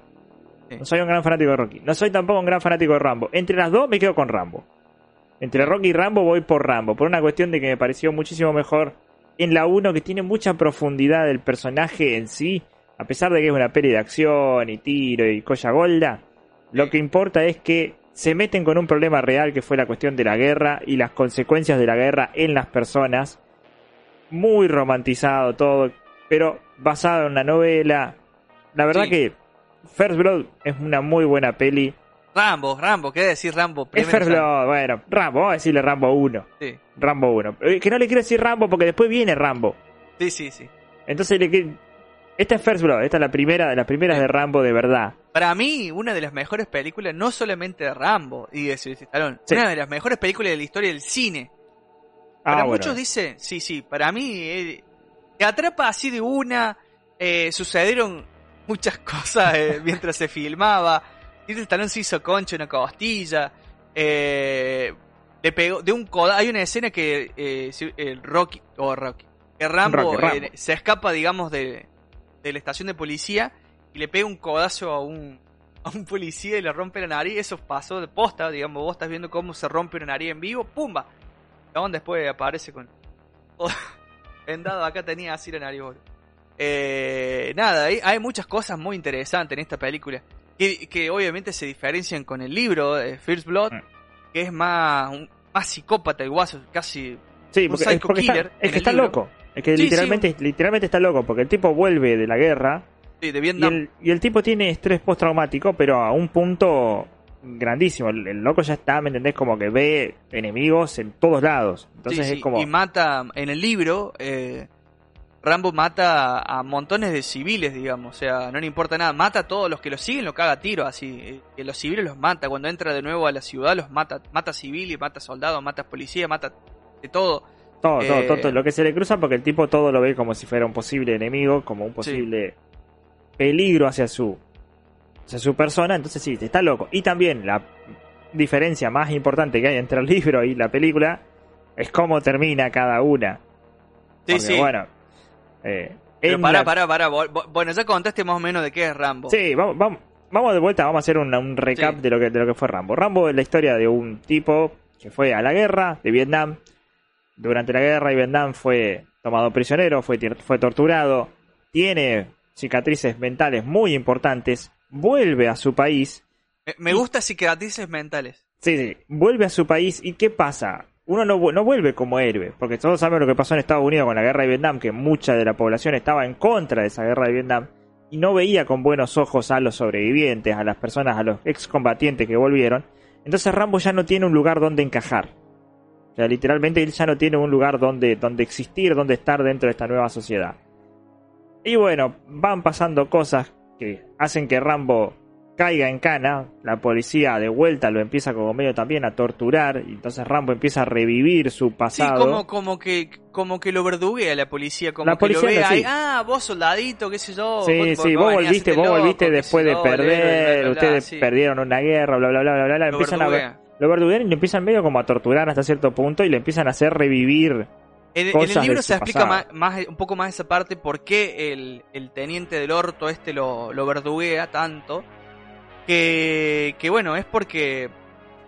Sí. No soy un gran fanático de Rocky. No soy tampoco un gran fanático de Rambo. Entre las dos me quedo con Rambo. Entre Rocky y Rambo voy por Rambo. Por una cuestión de que me pareció muchísimo mejor en la 1 que tiene mucha profundidad del personaje en sí. A pesar de que es una peli de acción y tiro y colla golda. Lo que importa es que se meten con un problema real que fue la cuestión de la guerra y las consecuencias de la guerra en las personas. Muy romantizado todo, pero basado en una novela. La verdad Sí. que First Blood es una muy buena peli. Rambo, Rambo, ¿qué decir Rambo? Es Primero First Rambo. Blood, bueno, Rambo, vamos a decirle Rambo 1. Sí, Rambo 1. Eh, Que no le quiero decir Rambo porque después viene Rambo. sí, sí. sí. Entonces le Esta es First Blood, esta es la primera de las primeras de Rambo de verdad. Para mí, una de las mejores películas, no solamente de Rambo y de Sylvester Stallone, Sí. una de las mejores películas de la historia del cine. Ah, Para bueno. muchos dicen, sí, sí, para mí eh, te atrapa así de una. eh, sucedieron muchas cosas eh, mientras se filmaba. Sylvester Stallone se hizo concha una costilla. eh, le pegó de un. Hay una escena que el Rocky o Rocky, que Rambo, Rocky, Rambo. se escapa, digamos, de, de la estación de policía y le pega un codazo a un a un policía y le rompe la nariz. Eso pasó de posta, digamos. Vos estás viendo cómo se rompe una nariz en vivo, ¡pumba! Chabón después aparece con. todo vendado, acá tenía así la nariz, boludo. Eh, nada, hay, hay muchas cosas muy interesantes en esta película. Que, que obviamente se diferencian con el libro de First Blood, Mm. que es más, un- más psicópata el guaso, casi. Sí, porque, es porque está, es que está libro. loco. Es que Sí, literalmente, literalmente está loco, porque el tipo vuelve de la guerra Sí, de y el, y el tipo tiene estrés postraumático, pero a un punto grandísimo. El, el loco ya está, ¿me entendés? Como que ve enemigos en todos lados. Entonces es como... Y mata, en el libro, eh, Rambo mata a montones de civiles, digamos. O sea, no le importa nada. Mata a todos los que lo siguen, lo caga a tiro, así. eh, Que los civiles los mata. Cuando entra de nuevo a la ciudad, los mata. Mata civiles, mata soldados, mata policía, mata de todo. Todo, todo, Eh, todo, todo lo que se le cruza porque el tipo todo lo ve como si fuera un posible enemigo, como un posible peligro hacia su hacia su persona, entonces sí, está loco. Y también la diferencia más importante que hay entre el libro y la película es cómo termina cada una. Sí, Porque, sí. bueno. eh, Pero pará, la- pará, Bueno, ya contaste más o menos de qué es Rambo. Sí, vamos, vamos, vamos de vuelta, vamos a hacer un, un recap Sí. de, lo que, de lo que fue Rambo. Rambo es la historia de un tipo que fue a la guerra de Vietnam. Durante la guerra de Vietnam fue tomado prisionero, fue, fue torturado, tiene cicatrices mentales muy importantes, vuelve a su país Me, me gusta cicatrices mentales. Sí, sí, vuelve a su país y ¿qué pasa? Uno no, no vuelve como héroe, porque todos saben lo que pasó en Estados Unidos con la guerra de Vietnam, que mucha de la población estaba en contra de esa guerra de Vietnam y no veía con buenos ojos a los sobrevivientes, a las personas, a los excombatientes que volvieron. Entonces Rambo ya no tiene un lugar donde encajar. O sea, literalmente él ya no tiene un lugar donde, donde existir, donde estar dentro de esta nueva sociedad. Y bueno, van pasando cosas que hacen que Rambo caiga en cana, la policía de vuelta lo empieza como medio también a torturar, y entonces Rambo empieza a revivir su Sí, pasado. como, como que como que lo verduguea la policía, como La que lo policía ve no, ahí, sí. ah, vos soldadito, qué sé yo. Sí, vos, sí, vos a volviste, hacerte vos volviste después de yo, bla, bla, perder, bla, ustedes sí. perdieron una guerra, bla, bla, bla, bla, bla. Lo Empiezan a verdugea. Lo verduguean y lo empiezan medio como a torturar hasta cierto punto y le empiezan a hacer revivir. En, en el libro se explica más, más- un poco más esa parte, por qué el, el teniente del orto este lo, lo verduguea tanto. Que, que bueno, es porque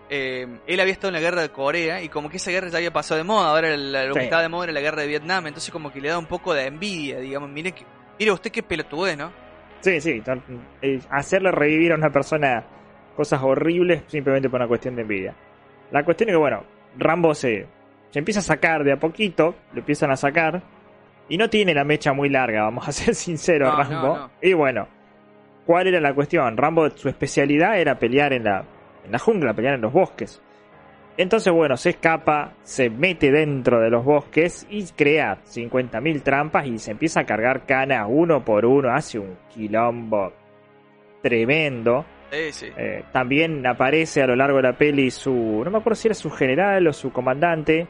eh, él había estado en la guerra de Corea y como que esa guerra ya había pasado de moda, ahora la- lo que Sí. estaba de moda era la guerra de Vietnam, entonces como que le da un poco de envidia, digamos, mire, que, mire usted qué pelotudez, ¿no? Sí, sí, eh, hacerle revivir a una persona cosas horribles simplemente por una cuestión de envidia. La cuestión es que, bueno, Rambo se, se empieza a sacar de a poquito, lo empiezan a sacar, y no tiene la mecha muy larga, vamos a ser sinceros, No, Rambo. no, no. Y bueno, ¿cuál era la cuestión? Rambo, su especialidad era pelear en la, en la jungla, pelear en los bosques. Entonces, bueno, se escapa, se mete dentro de los bosques y crea 50.000 trampas y se empieza a cargar canas uno por uno, hace un quilombo tremendo. Sí, sí. Eh, también aparece a lo largo de la peli su, no me acuerdo si era su general o su comandante,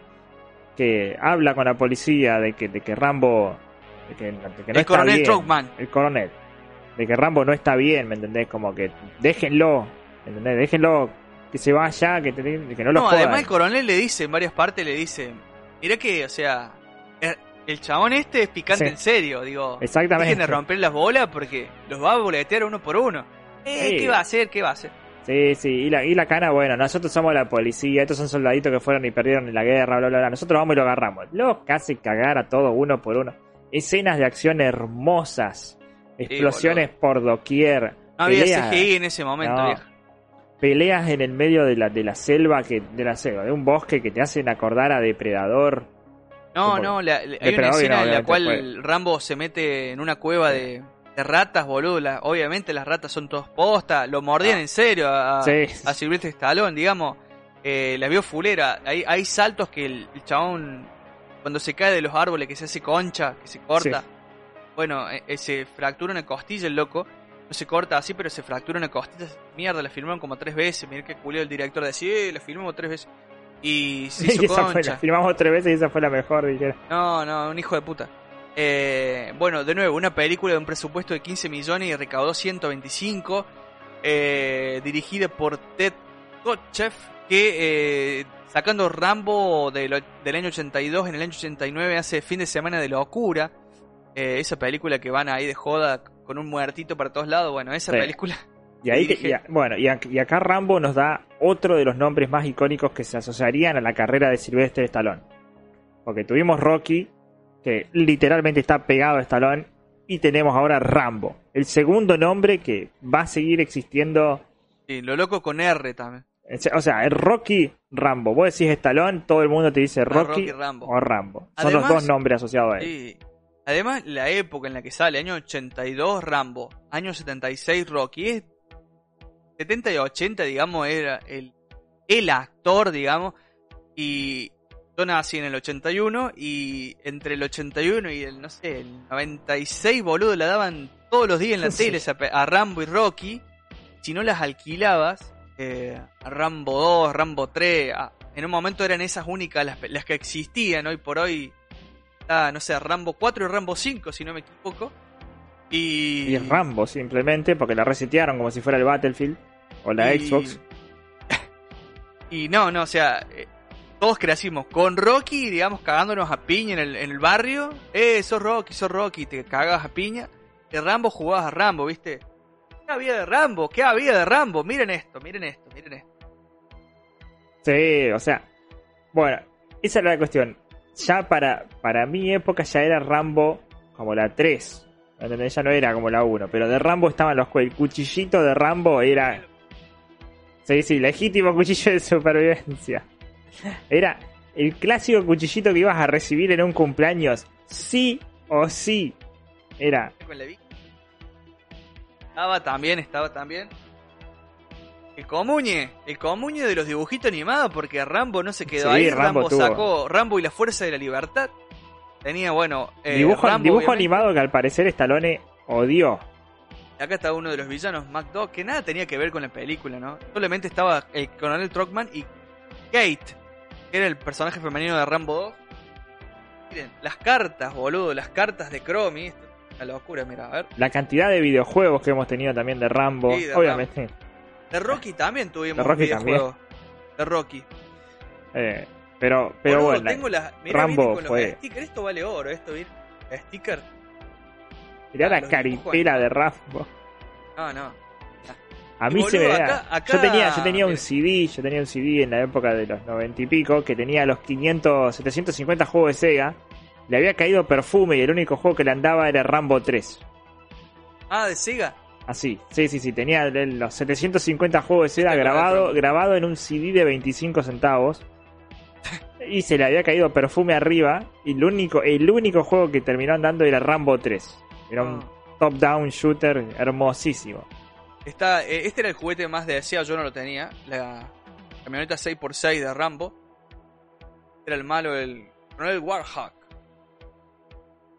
que habla con la policía de que, de que Rambo, de que, de que no el está coronel bien. El coronel. De que Rambo no está bien, ¿me entendés? Como que déjenlo, ¿me entendés? Déjenlo que se vaya, que, te- que no lo No, jodan. además el coronel le dice en varias partes, le dice, mira que, o sea, el, el chabón este es picante Sí. en serio, digo. Exactamente. Dejen de romper las bolas porque los va a boletear uno por uno. Eh, Sí. ¿Qué va a hacer? ¿Qué va a hacer? Sí, sí, y la, y la cana, bueno, nosotros somos la policía, estos son soldaditos que fueron y perdieron en la guerra, bla, bla, bla. Nosotros vamos y lo agarramos. Lo casi cagar a todo uno por uno. Escenas de acción hermosas, explosiones por doquier, No había peleas, CGI en ese momento, No. viejo. peleas en el medio de la, de la selva, que de la selva, de un bosque que te hacen acordar a Depredador. No, Como- no, la- la- hay una escena no, en la cual Rambo se mete en una cueva de, de ratas, boludo. la- obviamente las ratas son todas postas, lo mordían Ah. en serio a, Sí. a Silvestre Stallone, digamos. Eh, la vio fulera. Hay, hay saltos que el, el chabón, cuando se cae de los árboles, que se hace concha, que se corta. Sí. Bueno, eh, eh, se fractura una costilla el loco. No se corta así, pero se fractura una costilla. Mierda, la filmaron como tres veces. Mira que culio el director decía, eh, la filmamos tres veces. Y se hizo y esa fue la, filmamos tres veces y esa fue la mejor, dijera. No, no, un hijo de puta. Eh, bueno, de nuevo, una película de un presupuesto de 15 millones y recaudó 125. eh, dirigida por Ted Kotcheff, que eh, sacando Rambo del, año 82, en el año 89 hace Fin de Semana de Locura. esa película que van ahí de joda con un muertito para todos lados. Bueno, esa Sí. película. Y ahí, Dirige. y a- bueno, y acá Rambo nos da otro de los nombres más icónicos que se asociarían a la carrera de Sylvester Stallone. Porque tuvimos Rocky, que literalmente está pegado a Stallone, y tenemos ahora Rambo, el segundo nombre que va a seguir existiendo. Sí, lo loco con R también. O sea, el Rocky Rambo. Vos decís Stallone, todo el mundo te dice Rocky, Rocky Rambo. o Rambo. Son Además- los dos nombres asociados a él. Sí. Además, la época en la que sale, año 82 Rambo, año 76 Rocky, es 70 y 80, digamos, era el, el actor, digamos, y yo nací en el 81 y entre el 81 y el, no sé, el 96, boludo, la daban todos los días en la Sí. tele a Rambo y Rocky, si no las alquilabas, eh, a Rambo 2, Rambo 3, a- en un momento eran esas únicas las, que existían, hoy por hoy está, no sé, Rambo 4 y Rambo 5, si no me equivoco. Y, Rambo simplemente, porque la resetearon como si fuera el Battlefield o la y- Xbox. Y no, no, o sea, eh, todos crecimos con Rocky, digamos, cagándonos a piña en el, en el barrio. Eh, sos Rocky, sos Rocky, te cagas a piña. De Rambo jugabas a Rambo, ¿viste? ¿Qué había de Rambo? ¿Qué había de Rambo? Miren esto, miren esto, miren esto. Sí, o sea, bueno, esa era la cuestión. Ya para, para mi época ya era Rambo como la 3. ¿entendés? Ya no era como la 1, pero de Rambo estaban los el cuchillito de Rambo era Sí, sí, legítimo cuchillo de supervivencia. Era el clásico cuchillito que ibas a recibir en un cumpleaños, sí o sí. Era. Estaba también, estaba también. El comuñe, el comuñe de los dibujitos animados, porque Rambo no se quedó Sí, ahí. Rambo sacó Rambo y la fuerza de la libertad. Tenía, bueno, eh, dibujo, Rambo, dibujo obviamente. animado que al parecer Stallone odió. Acá está uno de los villanos, MacDog, que nada tenía que ver con la película, ¿no? Solamente estaba el coronel Trockman y Kate, era el personaje femenino de Rambo 2. Miren, las cartas, boludo, las cartas de Chromie. Esto es una locura, mira, a ver. La cantidad de videojuegos que hemos tenido también de Rambo, Sí, de obviamente. De Rocky también tuvimos De Rocky videojuegos. De Rocky. eh, pero pero Boludo, bueno, tengo las. Mirá, Rambo con fue- stickers. Esto vale oro, esto. Sticker. mirá ah, la caripela de Rambo. No, no. A mí se me acá- acá- Yo tenía, yo tenía un. CD, yo tenía un CD en la época de los noventa y pico que tenía los 500, 750 juegos de Sega. Le había caído perfume y el único juego que le andaba era Rambo 3. Ah, de Sega. Así, sí, sí, sí, tenía los 750 juegos de Sega grabado, grabado en un CD de 25 centavos. Y se le había caído perfume arriba. Y el único, el único juego que terminó andando era Rambo 3. Era un Ah. top-down shooter hermosísimo. Está, eh, este era el juguete más deseado, yo no lo tenía. La camioneta 6x6 de Rambo. Era el malo, el coronel Warhawk.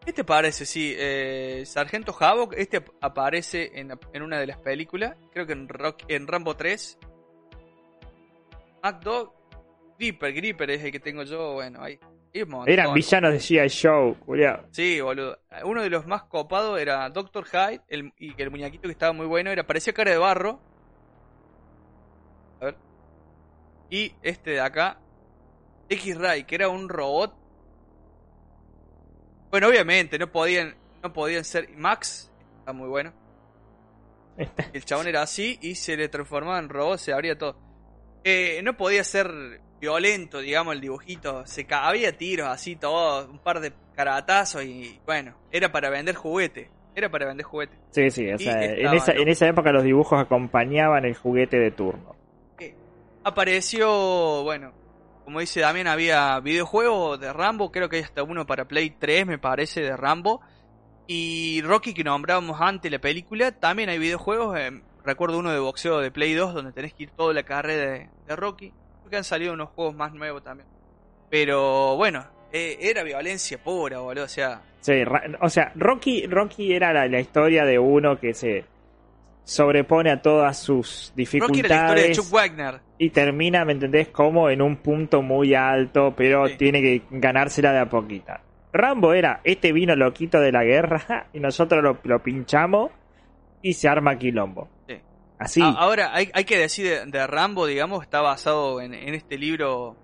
¿Qué te parece? Sí, eh, Sargento Havoc, este ap- aparece en, en una de las películas, creo que en, Rock, en Rambo 3. MacDog, Gripper, Gripper es el que tengo yo, bueno, ahí. Eran villanos de G.I. Joe, culiao. Sí, boludo. Uno de los más copados era Doctor Hyde, el, y que el muñequito que estaba muy bueno era, parecía cara de barro. A ver. Y este de acá, X-Ray, que era un robot. Bueno, obviamente, no podían, no podían ser Max, está muy bueno. El chabón era así y se le transformaba en robot, se abría todo. Eh, no podía ser violento, digamos, el dibujito. Se había tiros así, todo, un par de caratazos y bueno, era para vender juguete. Era para vender juguete. Sí, sí, o sea, en esa, en esa época los dibujos acompañaban el juguete de turno. Apareció, bueno, como dice Damián, había videojuegos de Rambo, creo que hay hasta uno para Play 3, me parece, de Rambo. Y Rocky, que nombrábamos antes la película, también hay videojuegos. eh, recuerdo uno de boxeo de Play 2, donde tenés que ir toda la carrera de, de Rocky. Creo que han salido unos juegos más nuevos también. Pero bueno, eh, era violencia pura, boludo. O sea, Sí, o sea, Rocky, Rocky era la, la historia de uno que se sobrepone a todas sus Rocky era la historia de dificultades Chuck Wagner. y termina, ¿me entendés? Como en un punto muy alto, pero Sí. tiene que ganársela de a poquita. Rambo era este vino loquito de la guerra y nosotros lo, lo pinchamos y se arma quilombo. Sí. Así. Ahora, hay, hay que decir de, de Rambo, digamos, está basado en, en este libro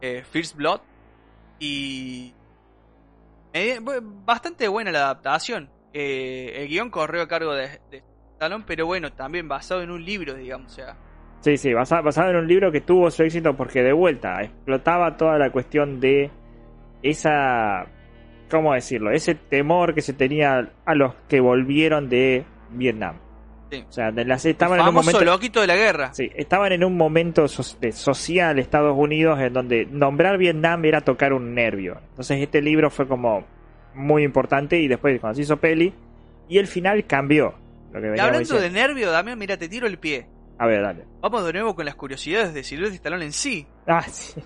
eh, First Blood. Y. eh, bastante buena la adaptación. Eh, el guion corrió a cargo de, de Stallone, pero bueno, también basado en un libro, digamos. O sea, Sí, sí, basa- basado en un libro que tuvo su éxito porque de vuelta explotaba toda la cuestión de esa, ¿cómo decirlo? Ese temor que se tenía a los que volvieron de Vietnam. Sí. O sea, las, estaban en un momento, loquito de la guerra. sí, estaban en un momento so- de social Estados Unidos en donde nombrar Vietnam era tocar un nervio. Entonces este libro fue como muy importante y después cuando se hizo peli y el final cambió. Lo que hablando de nervio, Damián, mira, te tiro el pie. A ver, dale. Vamos de nuevo con las curiosidades de Silvestre Stallone en sí. Ah, sí.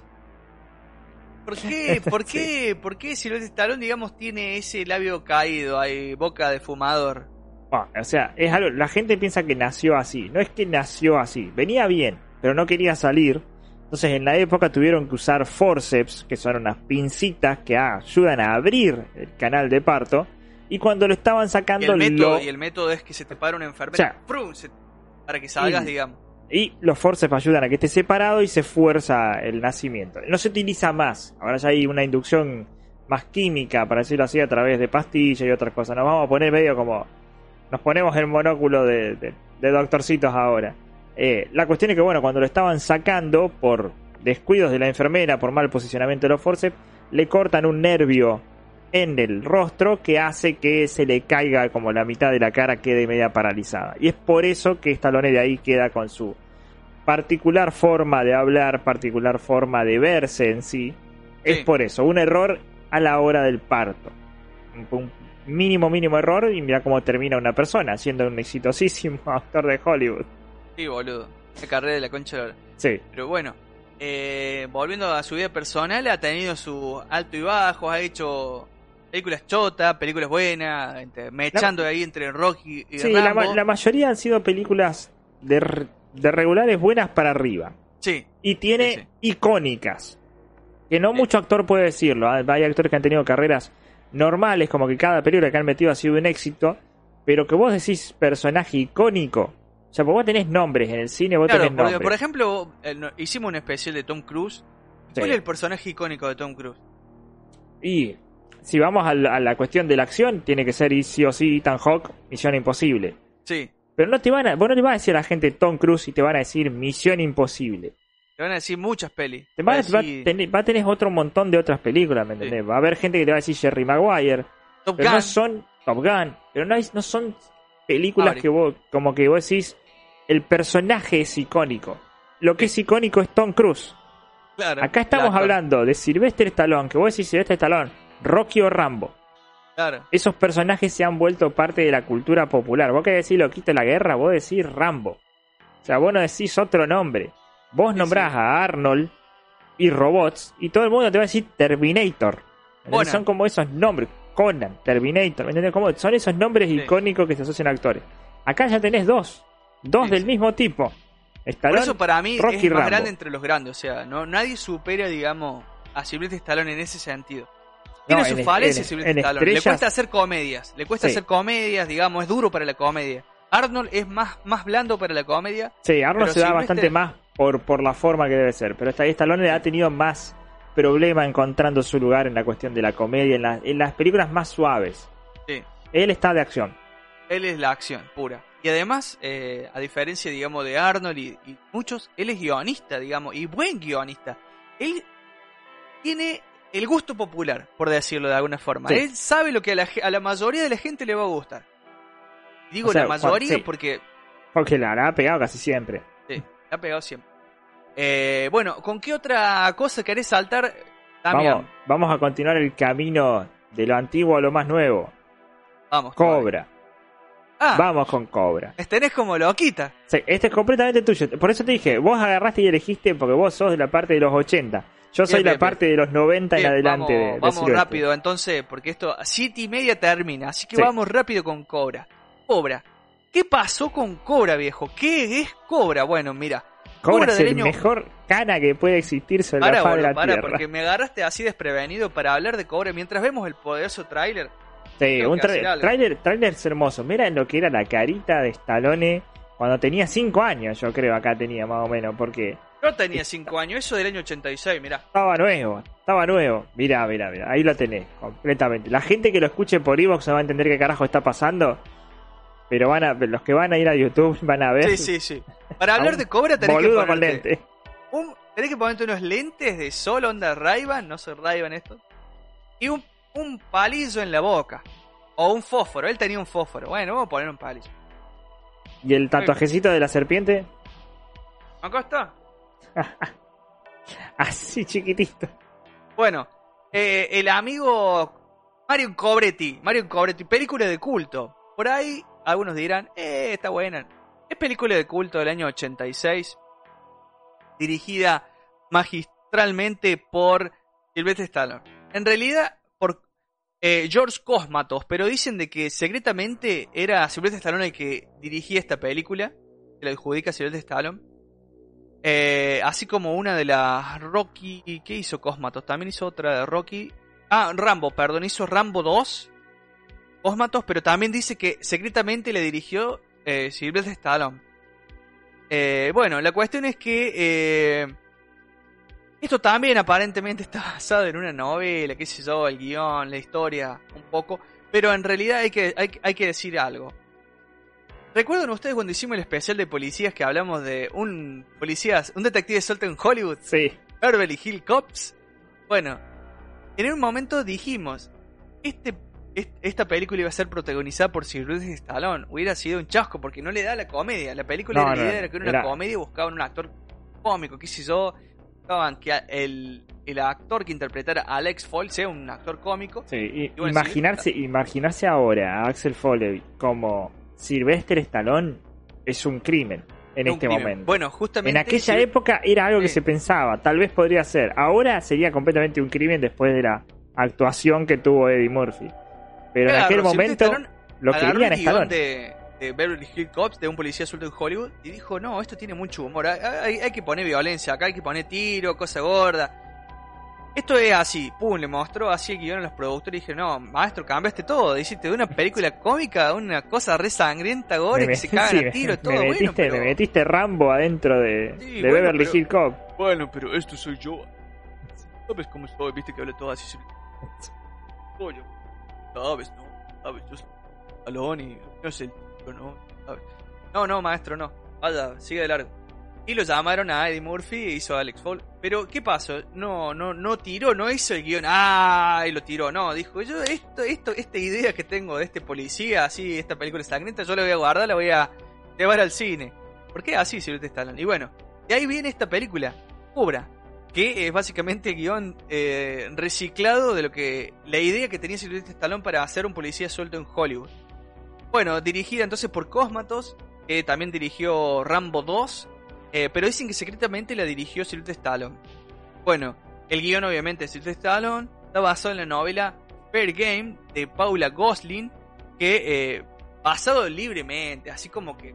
¿Por qué? ¿Por qué? ¿Por qué Silvestre Stallone, digamos, tiene ese labio caído, hay boca de fumador? Ah, o sea, es algo, la gente piensa que nació así. No es que nació así. Venía bien, pero no quería salir. Entonces en la época tuvieron que usar forceps, que son unas pincitas que ah, ayudan a abrir el canal de parto. Y cuando lo estaban Y sacando, el, método, lo- y el método es que se te para una enfermera O para que salgas, y- digamos. Y los forceps ayudan a que esté separado y se fuerza el nacimiento. No se utiliza más. Ahora ya hay una inducción más química, para decirlo así, a través de pastillas y otras cosas. Nos vamos a poner medio como... Nos ponemos el monóculo de, de- de doctorcitos ahora. Eh, la cuestión es que, bueno, cuando lo estaban sacando por descuidos de la enfermera, por mal posicionamiento de los forceps, le cortan un nervio en el rostro que hace que se le caiga como la mitad de la cara quede media paralizada. Y es por eso que Stallone de ahí queda con su particular forma de hablar, particular forma de verse en sí. Es por eso, un error a la hora del parto. Un mínimo, mínimo error y mira cómo termina una persona, siendo un exitosísimo actor de Hollywood. Sí, boludo. La carrera de la concha de. Sí, Pero bueno, eh, volviendo a su vida personal, ha tenido su alto y bajo, ha hecho películas chotas, películas buenas, entre- mechando ahí entre Rocky y sí la, Rambo. ma- la mayoría han sido películas de, de regulares buenas para arriba. Sí, y tiene Sí, sí. icónicas. Que no Sí. mucho actor puede decirlo. ¿ah? Hay actores que han tenido carreras normales, como que cada película que han metido ha sido un éxito. Pero que vos decís personaje icónico. O sea, porque vos tenés nombres en el cine, vos claro, tenés porque, nombres. por ejemplo, eh, no- hicimos un especial de Tom Cruise. ¿Cuál Sí. es el personaje icónico de Tom Cruise? Y si vamos a la, a la cuestión de la acción, tiene que ser sí o sí Ethan Hawke, Misión Imposible. Sí, Pero no te van a, vos no le vas a decir a la gente Tom Cruise y te van a decir Misión Imposible. Te van a decir muchas pelis. Te va, Va a decir tener, va a tener otro montón de otras películas, ¿me Sí. entendés? Va a haber gente que te va a decir Jerry Maguire, Top pero Gun. no son Top Gun, pero no, hay- no son películas que vos, como que vos decís, el personaje es icónico. Lo que es icónico es Tom Cruise. Claro, Acá estamos hablando de Sylvester Stallone, que vos decís Sylvester Stallone, Rocky o Rambo. Claro, Esos personajes se han vuelto parte de la cultura popular. Vos querés decir Loquito de la Guerra, vos decís Rambo. O sea, vos no decís otro nombre. Vos nombrás sí. a Arnold y robots y todo el mundo te va a decir Terminator. Son como esos nombres. Conan, Terminator, ¿me entendés? Como son esos nombres Sí. icónicos que se asocian a actores. Acá ya tenés dos. Dos Sí, del mismo tipo. por Stallone, eso para mí Rocky es más grande entre los grandes. O sea, no nadie supera, digamos, a Sylvester Stallone en ese sentido. Tiene No, sus en- falencias en- Sylvester Stallone. Le estrellas- cuesta hacer comedias. Le cuesta Sí. hacer comedias, digamos, es duro para la comedia. Arnold es más, más blando para la comedia. Sí, Arnold se da bastante más por, por la forma que debe ser. Pero Stallone ha tenido más problema encontrando su lugar en la cuestión de la comedia, en, la- en las películas más suaves. Sí. Él está de acción. Él es la acción pura. Y además, eh, a diferencia, digamos, de Arnold y, y muchos, él es guionista, digamos, y buen guionista. Él tiene el gusto popular, por decirlo de alguna forma. Sí. Él sabe lo que a la, a la mayoría de la gente le va a gustar. Digo O sea, la mayoría Juan, sí. porque Porque la ha pegado casi siempre. sí, le ha pegado siempre. Eh, bueno, ¿con qué otra cosa querés saltar, Damián? Vamos, vamos a continuar el camino de lo antiguo a lo más nuevo. Vamos. Cobra. Ah, Vamos con Cobra. tenés como loquita. Sí, este es completamente tuyo. Por eso te dije, vos agarraste y elegiste porque vos sos de la parte de los 80. Yo soy Bien, la bien, parte de los 90 en adelante vamos, de, de vamos rápido entonces, porque esto a siete y media termina, así que Sí. vamos rápido con Cobra. Cobra. ¿Qué pasó con Cobra, viejo? ¿Qué es Cobra? Bueno, mira. Cobra es del el mejor cana que puede existir sobre Para, la faz de la para, tierra. porque me agarraste así desprevenido para hablar de Cobra mientras vemos el poderoso tráiler. Sí, un trailer, trailer es hermoso. Mira lo que era la carita de Stallone cuando tenía 5 años, yo creo, acá tenía más o menos, porque Yo tenía 5 años, eso del año 86, mirá. estaba nuevo, estaba nuevo. Mirá, mirá, mirá, ahí lo tenés, completamente. La gente que lo escuche por Evox no va a entender qué carajo está pasando, pero van a, los que van a ir a YouTube van a ver. Sí, sí, sí. Para hablar de Cobra tenés que Boludo con ponerte lente. un- tenés que ponerte unos lentes de sol, onda ray no sé ray esto. Y un, un palillo en la boca. O un fósforo, él tenía un fósforo. Bueno, vamos a poner un palillo. ¿Y el tatuajecito de la serpiente? Acá está. Así chiquitito. Bueno, eh, el amigo Mario Cobretti. Mario Cobretti, película de culto. Por ahí algunos dirán, eh, está buena. Es película de culto del año 86. Dirigida magistralmente por Sylvester Stallone. En realidad, por eh, George Cosmatos, pero dicen de que secretamente era Sylvester Stallone el que dirigía esta película. Se la adjudica Sylvester Stallone. Eh, así como una de las Rocky. ¿Qué hizo Cosmatos? También hizo otra de Rocky. Ah, Rambo, perdón, hizo Rambo 2. Cosmatos, pero también dice que secretamente le dirigió eh, Sylvester Stallone. Eh, bueno, la cuestión es que eh, esto también aparentemente está basado en una novela, qué sé yo, el guion, la historia, un poco. Pero en realidad hay que, hay, hay que decir algo. ¿Recuerdan ustedes cuando hicimos el especial de policías que hablamos de un policía, un detective suelto en Hollywood? Sí. Beverly Hill Cops. Bueno, en un momento dijimos, este, est- esta película iba a ser protagonizada por Sylvester Stallone. Hubiera sido un chasco porque no le da la comedia. La película No, era, la no, idea era que era una era- comedia y buscaban un actor cómico, qué sé yo. Buscaban que el, el actor que interpretara a Alex Foyle sea un actor cómico. Sí, y- bueno, imaginarse, imaginarse ahora a Axel Foley como Sylvester Stallone es un crimen en este crimen. momento. Bueno, justamente. en aquella época era algo que Sí. se pensaba, tal vez podría ser. Ahora sería completamente un crimen después de la actuación que tuvo Eddie Murphy. Pero en aquel momento Stallone lo querían Stallone. de, de Beverly Hills Cops, de un policía suelto en Hollywood, y dijo, no, esto tiene mucho humor, hay, hay- hay que poner violencia acá, hay que poner tiro, cosa gorda. Esto es así, pum, le mostró así el guion a los productores y dije, no, maestro, cambiaste todo, hiciste de una película cómica una cosa re sangrienta, gore, Me que se cagan sí, a tiro, me todo bueno, metiste, pero... me metiste Rambo adentro de, Sí, de bueno, Beverly Hills Cop. Bueno, pero esto soy yo. ¿Sabes cómo soy? Viste que habla todo así. Soy yo. Sabes, ¿no? Sabes, yo soy Alón y no el tío, ¿no? No, no, maestro, no. Vaya, sigue de largo. Y lo llamaron a Eddie Murphy e hizo a Alex Fall. Pero, ¿qué pasó? No, no, no tiró, no hizo el guion. ¡Ah! Lo tiró. No, dijo, yo, esto, esto, esta idea que tengo de este policía, así, esta película sangrienta, yo la voy a guardar, la voy a llevar al cine. ¿Por qué así, Silvestre Stallone? Y bueno, de ahí viene esta película, Cobra, que es básicamente guion eh, reciclado de lo que la idea que tenía Silvestre Stallone para hacer un policía suelto en Hollywood. Bueno, dirigida entonces por Cosmatos, que también dirigió Rambo 2, eh, pero dicen que secretamente la dirigió Silvestre Stallone. Bueno, el guion obviamente de Silvestre Stallone está basado en la novela Fair Game de Paula Gosling, que eh, basado libremente, así como que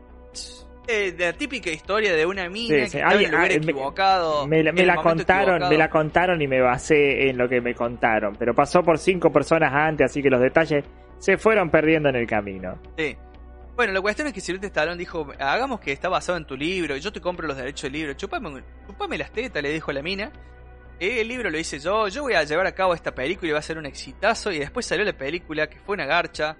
eh, la típica historia de una mina Sí, que sí. estaba en Ay, lugar me- equivocado. Me, la- me el la contaron, equivocado. me la contaron y me basé en lo que me contaron. Pero pasó por cinco personas antes, así que los detalles se fueron perdiendo en el camino. Sí. Bueno, la cuestión es que Silvestre Stallone dijo, hagamos que está basado en tu libro, yo te compro los derechos del libro, chupame, chupame las tetas, le dijo la mina. Eh, El libro lo hice yo, yo voy a llevar a cabo esta película y va a ser un exitazo. Y después salió la película, que fue una garcha,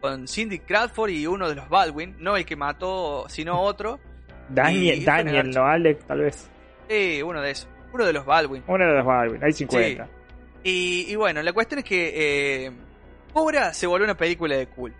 con Cindy Crawford y uno de los Baldwin, no el que mató, sino otro. Daniel, Daniel, no Alex, tal vez. Sí, uno de esos, uno de los Baldwin. Uno de los Baldwin, hay 50. Y, y bueno, la cuestión es que eh, Cobra se volvió una película de cool.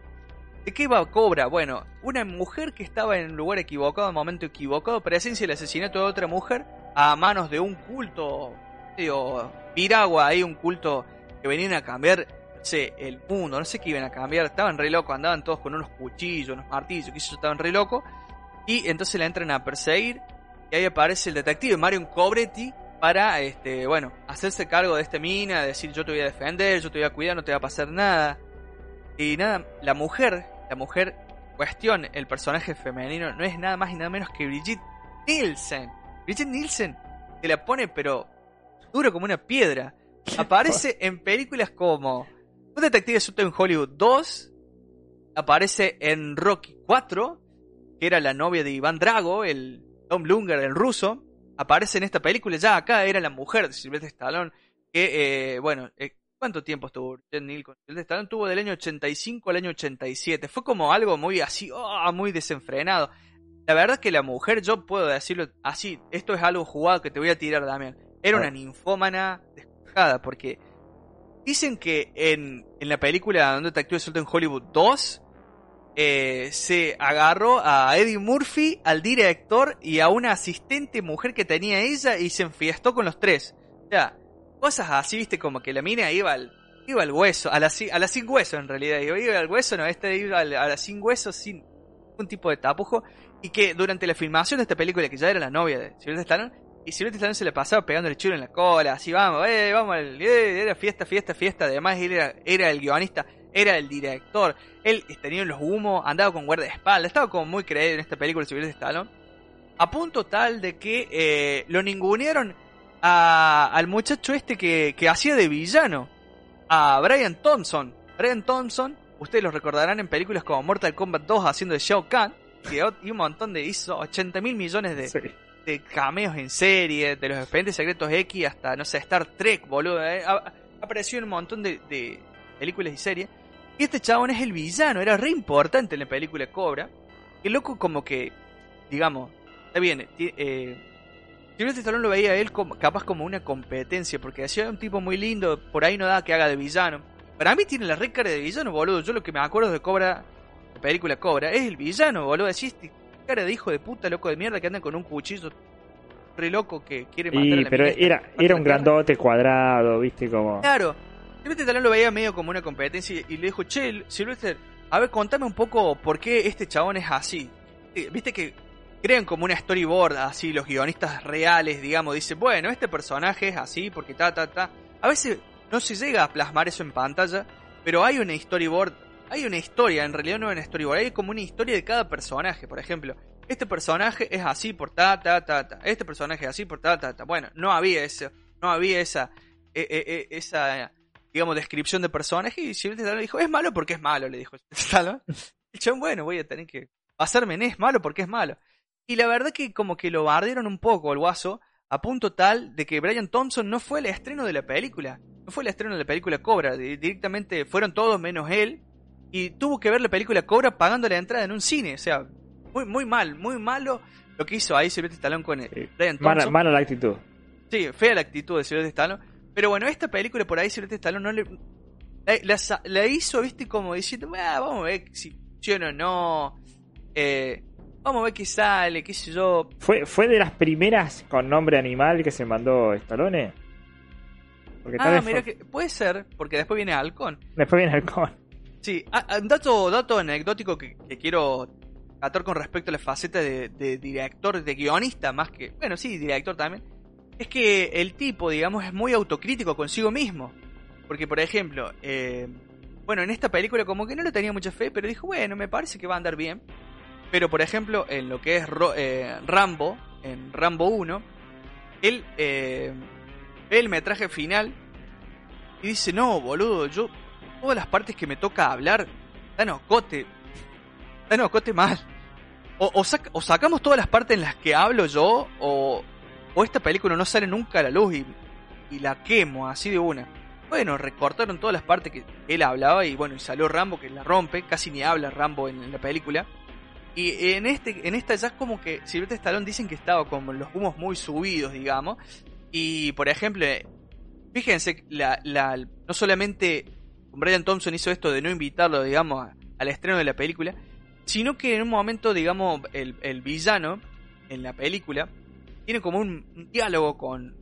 ¿De qué va Cobra? Bueno, una mujer que estaba en el lugar equivocado, en el momento equivocado, presencia el asesinato de otra mujer a manos de un culto, digo, piragua, ahí un culto que venían a cambiar, sé, el mundo, no sé qué iban a cambiar, estaban re locos, andaban todos con unos cuchillos, unos martillos, que estaban re locos, y entonces la entran a perseguir, y ahí aparece el detective Marion Cobretti para, este, bueno, hacerse cargo de esta mina, decir yo te voy a defender, yo te voy a cuidar, no te va a pasar nada. Y nada, la mujer, la mujer cuestión, el personaje femenino, no es nada más y nada menos que Brigitte Nielsen. Brigitte Nielsen te la pone pero duro como una piedra. Aparece en películas como Un detective suelto en Hollywood 2, aparece en Rocky 4, que era la novia de Iván Drago, el Tom Lunger, el ruso, aparece en esta película, ya acá era la mujer de Sylvester Stallone, que, eh, bueno, eh, ¿cuánto tiempo estuvo Jen Neal con Sylvester Stallone? Tuvo del año 85 al año 87, fue como algo muy así, oh, muy desenfrenado. La verdad es que la mujer, yo puedo decirlo así, esto es algo jugado que te voy a tirar, Damián, era una ninfómana despojada, porque dicen que en, en la película Un detective suelto en Hollywood 2, eh, se agarró a Eddie Murphy, al director y a una asistente mujer que tenía ella y se enfiestó con los tres. O sea, cosas así, viste, como que la mina iba al, iba al hueso, a la, a la sin hueso en realidad. Iba, iba al hueso, no, esta iba al- a la sin hueso sin ningún tipo de tapujo. Y que durante la filmación de esta película, que ya era la novia de Sylvester Stallone, y Sylvester Stallone se le pasaba pegándole chulo en la cola, así vamos, eh, vamos, eh, era fiesta, fiesta, fiesta. Además, él era, era el guionista, era el director. Él tenía los humos, andaba con guardaespaldas, estaba como muy creído en esta película de Sylvester Stallone. A punto tal de que eh, lo ningunearon a- al muchacho este que, que hacía de villano, a Brian Thompson. Brian Thompson, ustedes lo recordarán en películas como Mortal Kombat 2 haciendo de Shao Kahn. y, un montón de hizo 80 mil millones de. De cameos en serie, de los expedientes secretos X hasta, no sé, Star Trek, boludo. eh. Ha, apareció en un montón de, de películas y series. Y este chabón es el villano, era re importante en la película Cobra. El loco como que, digamos, está bien, eh, Sylvester Stallone lo veía a él como, capaz como una competencia, porque decía un tipo muy lindo, por ahí no da que haga de villano. Para mí tiene la re cara de villano, boludo. Yo lo que me acuerdo de Cobra, la película Cobra, es el villano, boludo. Decís, cara de hijo de puta, loco de mierda, que anda con un cuchillo re loco que quiere matar a Y, la pero era, era un grandote cuadrado, viste, como... Claro. Silvestre Stallone lo veía medio como una competencia y le dijo, che, Silvestre, a ver, contame un poco por qué este chabón es así. Eh, Viste que crean como una storyboard así, los guionistas reales, digamos, dicen, bueno, este personaje es así porque ta, ta, ta. A veces no se llega a plasmar eso en pantalla, pero hay una storyboard, hay una historia, en realidad no es una storyboard, hay como una historia de cada personaje, por ejemplo. Este personaje es así por ta, ta, ta, ta. Este personaje es así por ta, ta, ta. Bueno, no había eso, no había esa, eh, eh, eh, esa, digamos, descripción de personaje y Sylvester Stallone dijo, es malo porque es malo, le dijo Stallone. Y chabón, bueno, voy a tener que pasarme en es malo porque es malo. Y la verdad que como que lo bardearon un poco el guaso, a punto tal de que Brian Thompson no fue el estreno de la película. No fue el estreno de la película Cobra. di- Directamente fueron todos menos él. Y tuvo que ver la película Cobra pagando la entrada en un cine. O sea, muy, muy mal, muy malo lo que hizo ahí Sylvester Stallone con Sí. Brian Mala, Thompson. mala la actitud. Sí, fea la actitud de Sylvester Stallone. Pero bueno, esta película por ahí Sylvester Stallone no le... La, la sa- la hizo, viste, como diciendo, "Ah, vamos a ver si funciona o no. Eh, vamos a ver qué sale, qué sé yo. ¿Fue, ¿Fue de las primeras con nombre animal que se mandó Stallone? Porque Ah, mira fue- que... Puede ser, porque después viene Halcón. después viene Halcón. Sí, un dato, dato anecdótico que, quiero tratar con respecto a la faceta de, director, de guionista, más que, bueno, sí, director también, es que el tipo, digamos, es muy autocrítico consigo mismo. Porque, por ejemplo, eh, bueno, en esta película como que no le tenía mucha fe, pero dijo, bueno, me parece que va a andar bien. Pero, por ejemplo, en lo que es eh, Rambo, en Rambo 1, él eh, ve el metraje final y dice, no, boludo, yo todas las partes que me toca hablar, dan ocote. Dan ocote mal. O, o, sac- o sacamos todas las partes en las que hablo yo, o, o esta película no sale nunca a la luz y, y la quemo así de una. Bueno, recortaron todas las partes que él hablaba y bueno, y salió Rambo que la rompe, casi ni habla Rambo en, la película. Y en este en esta ya es como que Silvestre Stallone dicen que estaba como los humos muy subidos, digamos. Y por ejemplo, fíjense, la, no solamente Brian Thompson hizo esto de no invitarlo, digamos, al estreno de la película, sino que en un momento, digamos, el, el villano en la película tiene como un, un diálogo con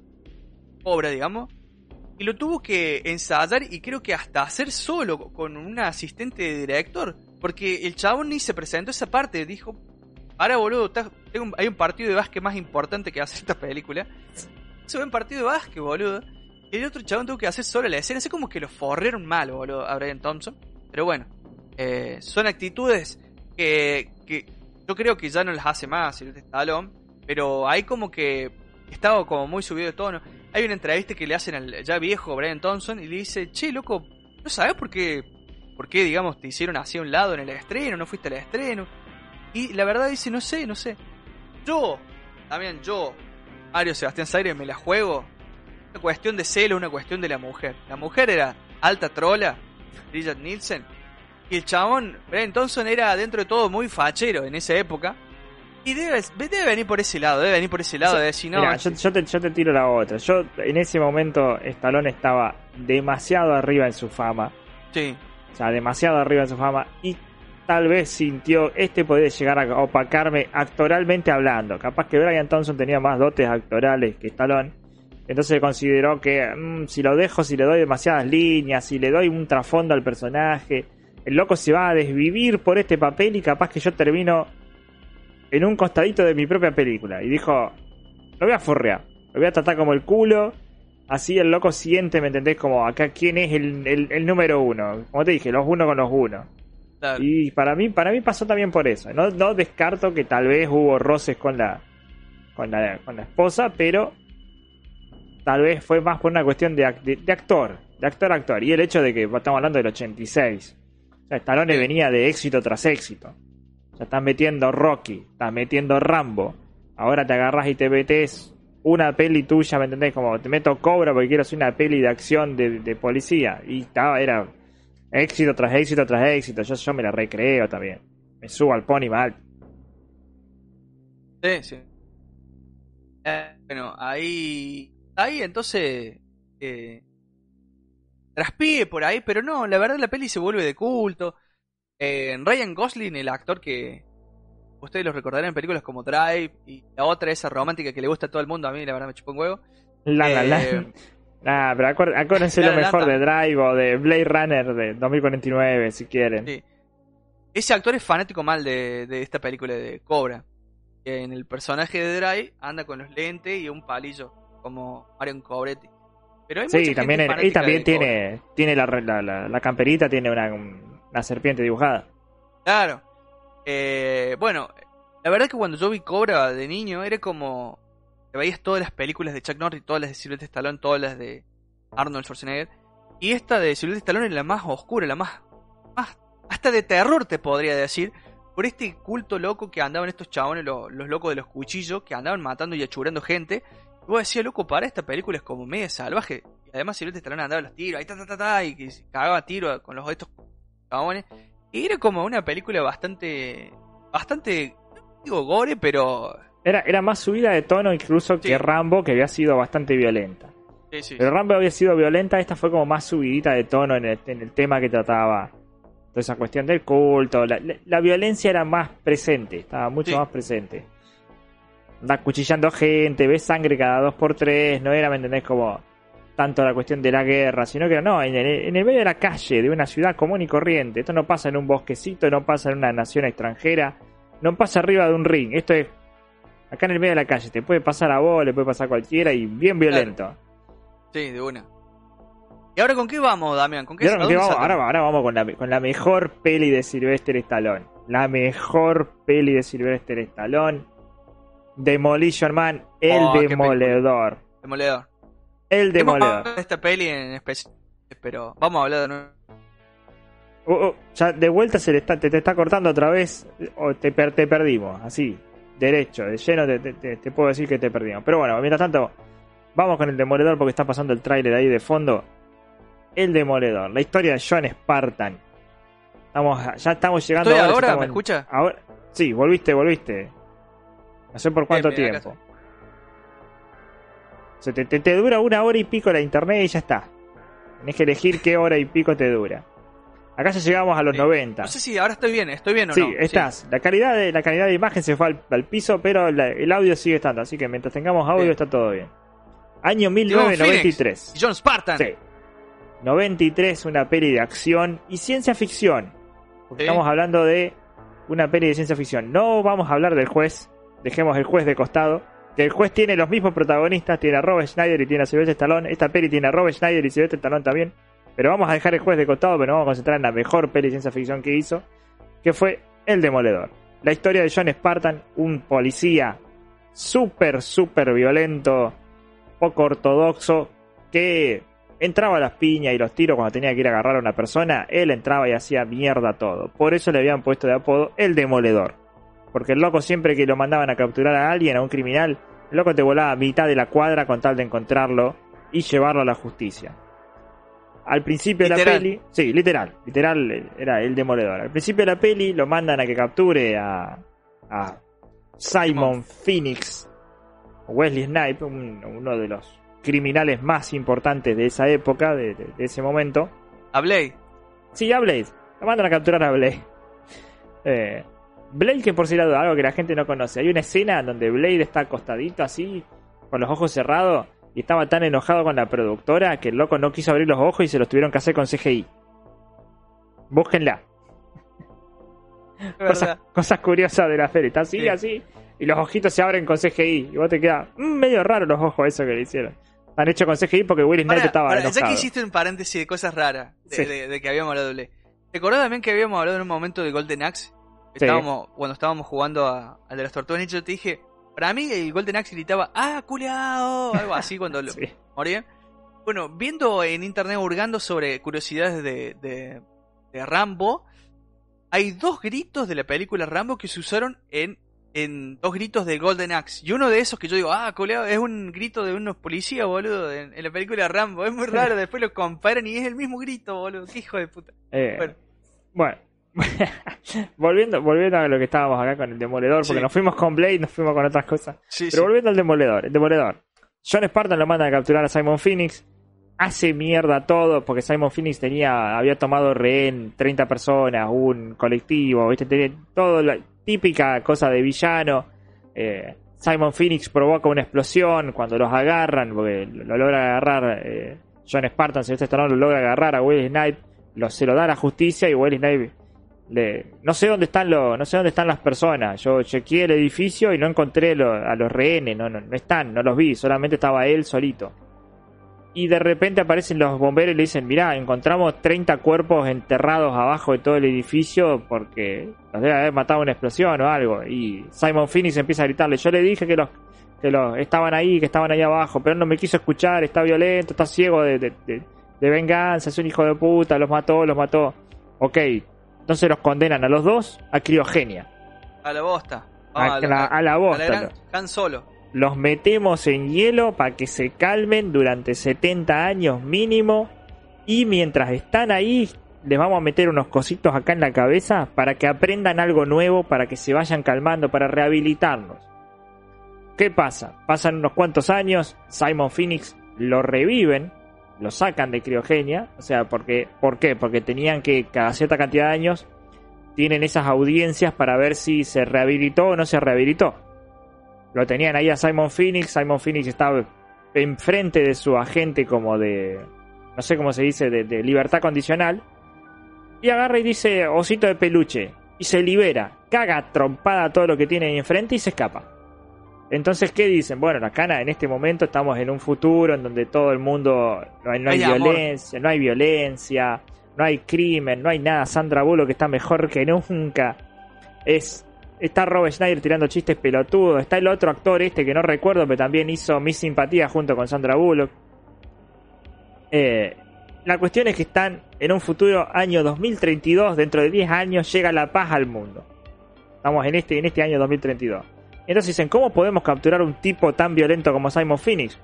Cobra, digamos, y lo tuvo que ensayar y creo que hasta hacer solo con un asistente de director, porque el chabón ni se presentó esa parte, dijo, ahora boludo, hay un partido de básquet más importante que hacer esta película. Se ve un partido de básquet, boludo. El otro chabón tuvo que hacer solo la escena, así como que lo forraron mal, boludo, a Brian Thompson. Pero bueno, eh, son actitudes que, que yo creo que ya no las hace más el Stallone, pero hay como que estaba como muy subido de tono. Hay una entrevista que le hacen al ya viejo Brian Thompson y le dice, che, loco, ¿no sabes por qué, por qué, digamos, te hicieron así a un lado en el estreno, no fuiste al estreno? Y la verdad dice, no sé, no sé. Yo, también yo, Mario Sebastián Zaire, me la juego. Una cuestión de celo, una cuestión de la mujer. La mujer era alta trola, Bridget Nielsen. Y el chabón, Brian Thompson, era dentro de todo muy fachero en esa época. Y debe, debe venir por ese lado, debe venir por ese lado de decir, no, Mira, yo, yo te, yo te tiro la otra. Yo en ese momento Stallone estaba demasiado arriba en su fama. sí, O sea, demasiado arriba en su fama. Y tal vez sintió, este puede llegar a opacarme actoralmente hablando. Capaz que Brian Thompson tenía más dotes actorales que Stallone. Entonces consideró que mm, si lo dejo, si le doy demasiadas líneas, si le doy un trasfondo al personaje, el loco se va a desvivir por este papel y capaz que yo termino en un costadito de mi propia película. Y dijo, lo voy a forrear, lo voy a tratar como el culo. Así el loco siente, ¿me entendés? Como acá quién es el, el- el número uno. Como te dije, los uno con los uno. claro. Y para mí, para mí pasó también por eso. No, no descarto que tal vez hubo roces con la, con la, con la esposa, pero tal vez fue más por una cuestión de, de, de actor, de actor a actor. Y el hecho de que estamos hablando del 86. O sea, Stallone Sí. venía de éxito tras éxito. Ya estás metiendo Rocky, estás metiendo Rambo. Ahora te agarras y te metes una peli tuya, ¿me entendés? Como te meto Cobra porque quiero hacer una peli de acción de, de policía. Y estaba, era éxito tras éxito tras éxito. Yo, yo me la recreo también. Me subo al pony mal. Sí, sí. Eh, bueno, ahí. Ahí entonces. Eh, traspíe por ahí, pero no, la verdad la peli se vuelve de culto. Eh, Ryan Gosling, el actor que ustedes lo recordarán en películas como Drive y la otra, esa romántica que le gusta a todo el mundo, a mí la verdad me chupó un huevo. La, la, la. Eh, Ah, pero acuérdense La lo La mejor de Drive o de Blade Runner de 2049, si quieren. Sí. Ese actor es fanático mal de, de esta película de Cobra. En el personaje de Drive anda con los lentes y un palillo, como Marion Cobretti. Pero hay Sí, también, y también tiene, tiene la, la, la- la camperita, tiene una, una serpiente dibujada. Claro. Eh, bueno, la verdad que cuando yo vi Cobra de niño era como... Te veías todas las películas de Chuck Norris, todas las de Sylvester Stallone, todas las de Arnold Schwarzenegger. Y esta de Sylvester Stallone es la más oscura, la más... más hasta de terror te podría decir. Por este culto loco que andaban estos chabones, los, los locos de los cuchillos, que andaban matando y achurando gente. Y vos decías, loco, para esta película es como media salvaje. Y además Sylvester Stallone andaba los tiros, ahí ta ta ta ta, y que se cagaba tiro con los estos chabones. Y era como una película bastante. Bastante. no Digo gore, pero. Era, era más subida de tono incluso Sí. que Rambo, que había sido bastante violenta. Sí, sí, Pero Rambo había sido violenta, esta fue como más subidita de tono en el, en el tema que trataba. Toda esa cuestión del culto. La, la- la violencia era más presente, estaba mucho más presente. Andás cuchillando gente, ves sangre cada dos por tres, no era, ¿me entendés? Como tanto la cuestión de la guerra, sino que no, en el, en el medio de la calle, de una ciudad común y corriente. Esto no pasa en un bosquecito, no pasa en una nación extranjera, no pasa arriba de un ring. Esto es acá en el medio de la calle. Te puede pasar a vos, le puede pasar a cualquiera y bien violento. sí, de una. ¿Y ahora con qué vamos, Damián? ¿Con qué, ahora, a ¿qué dónde vamos? Ahora, ahora vamos con la, con la mejor peli de Sylvester Stallone. La mejor peli de Sylvester Stallone. Demolition Man, el Oh, demoledor. Demoledor. El Hemos demoledor. de esta peli en especial, pero vamos a hablar de nuevo. Uh, uh, ya de vuelta se le está, te, te está cortando otra vez. O te, per- te perdimos, así. Derecho, de lleno te, te- te- puedo decir que te perdimos. Pero bueno, mientras tanto, vamos con el demoledor porque está pasando el tráiler ahí de fondo. El demoledor, la historia de John Spartan. Estamos, ya estamos llegando ¿Estoy ahora, ahora? estamos ¿Me escucha? Ahora, sí, volviste, volviste. No sé por cuánto tiempo. O sea, te, te- te dura una hora y pico la internet y ya está. Tenés que elegir qué hora y pico te dura. Acá ya llegamos a los Sí. 90. No sé si ahora estoy bien, ¿estoy bien o Sí, no? estás. La calidad de la calidad de imagen se fue al, al piso, pero la- el audio sigue estando. Así que mientras tengamos audio está todo bien. Año John 1993. Phoenix John Spartan. Sí. 93, una peli de acción y ciencia ficción. Porque estamos hablando de una peli de ciencia ficción. No vamos a hablar del juez. Dejemos el juez de costado. Que el juez tiene los mismos protagonistas. Tiene a Robert Schneider y tiene a Sylvester Stallone. Esta peli tiene a Robert Schneider y Sylvester Stallone también. Pero vamos a dejar el juez de costado, pero nos vamos a concentrar en la mejor peli de ciencia ficción que hizo. Que fue El Demoledor. La historia de John Spartan, un policía súper, súper violento, poco ortodoxo, que entraba a las piñas y los tiros cuando tenía que ir a agarrar a una persona, él entraba y hacía mierda todo. Por eso le habían puesto de apodo el demoledor. Porque el loco siempre que lo mandaban a capturar a alguien, a un criminal, el loco te volaba a mitad de la cuadra con tal de encontrarlo y llevarlo a la justicia. Al principio de la peli, sí, literal, literal eh, era el demoledor. Al principio de la peli lo mandan a que capture a, a Simon Phoenix, Wesley Snipe, un- uno de los criminales más importantes de esa época, de, de- de ese momento. A Blade. Sí, a Blade. Lo mandan a capturar a Blade. Eh, Blade, que por si lado, algo que la gente no conoce. Hay una escena donde Blade está acostadito así, con los ojos cerrados, y estaba tan enojado con la productora que el loco no quiso abrir los ojos y se los tuvieron que hacer con CGI. Búsquenla. Cosas, curiosas de la serie. Está así, Sí. así, y los ojitos se abren con CGI. Y vos te quedas "Mm, medio raro los ojos, eso que le hicieron. Están hechos con CGI porque Will Smith estaba pará, enojado. ya que hiciste un paréntesis de cosas raras, de, Sí. de- de que habíamos hablado de Blade. ¿Te acordás también que habíamos hablado en un momento de Golden Axe? Sí. Estábamos, cuando estábamos jugando a- al de las tortugas ninja, yo te dije, para mí el Golden Axe gritaba, ¡ah, culeado! Algo así cuando lo Sí. moría. Bueno, viendo en internet hurgando sobre curiosidades de, de, de Rambo, hay dos gritos de la película Rambo que se usaron en, en dos gritos de Golden Axe. Y uno de esos que yo digo, ah, coleado, es un grito de unos policías, boludo, en, en la película Rambo. Es muy raro, después lo comparan y es el mismo grito, boludo. Qué hijo de puta. Eh, Bueno. bueno. volviendo, volviendo a lo que estábamos acá con el demoledor, porque Sí. nos fuimos con Blade, nos fuimos con otras cosas. Sí, Pero volviendo al demoledor, el demoledor. John Spartan lo manda a capturar a Simon Phoenix. Hace mierda todo porque Simon Phoenix tenía, había tomado rehén 30 personas, un colectivo, ¿viste? Tenía todo la típica cosa de villano. Eh, Simon Phoenix provoca una explosión cuando los agarran, porque lo, lo logra agarrar eh, John Spartan, si Stallone lo logra agarrar a Will Snipe, lo, se lo da a la justicia y Will Snipe no sé dónde están los, no sé dónde están las personas. Yo chequeé el edificio y no encontré a los rehenes, no, no, no están, no los vi, solamente estaba él solito. Y de repente aparecen los bomberos y le dicen, mirá, encontramos 30 cuerpos enterrados abajo de todo el edificio porque los debe haber matado una explosión o algo. Y Simon Phoenix empieza a gritarle, yo le dije que los, que los estaban ahí, que estaban ahí abajo, pero él no me quiso escuchar, está violento, está ciego de, de, de- de venganza, es un hijo de puta, los mató, los mató. Ok, entonces los condenan a los dos a criogenia. A la bosta. A, la, a la bosta. gran Han Solo. Los metemos en hielo para que se calmen durante 70 años mínimo. Y mientras están ahí, les vamos a meter unos cositos acá en la cabeza para que aprendan algo nuevo, para que se vayan calmando, para rehabilitarnos. ¿Qué pasa? Pasan unos cuantos años, Simon Phoenix lo reviven, lo sacan de criogenia, o sea, porque, ¿por qué? Porque tenían que cada cierta cantidad de años tienen esas audiencias para ver si se rehabilitó o no se rehabilitó. Lo tenían ahí a Simon Phoenix, Simon Phoenix estaba enfrente de su agente como de, no sé cómo se dice, de, de libertad condicional, y agarra y dice osito de peluche, y se libera, caga trompada todo lo que tiene enfrente y se escapa. Entonces, ¿qué dicen? Bueno, acá en este momento estamos en un futuro en donde todo el mundo no hay, no hay Hay amor. violencia, no hay violencia, no hay crimen, no hay nada. Sandra Bullock está mejor que nunca. Es está Rob Schneider tirando chistes pelotudos, está el otro actor este que no recuerdo, pero también hizo Mi Simpatía junto con Sandra Bullock. Eh, la cuestión es que están en un futuro año 2032, dentro de 10 años llega la paz al mundo. Estamos en este, en este año 2032. Entonces dicen, ¿cómo podemos capturar un tipo tan violento como Simon Phoenix?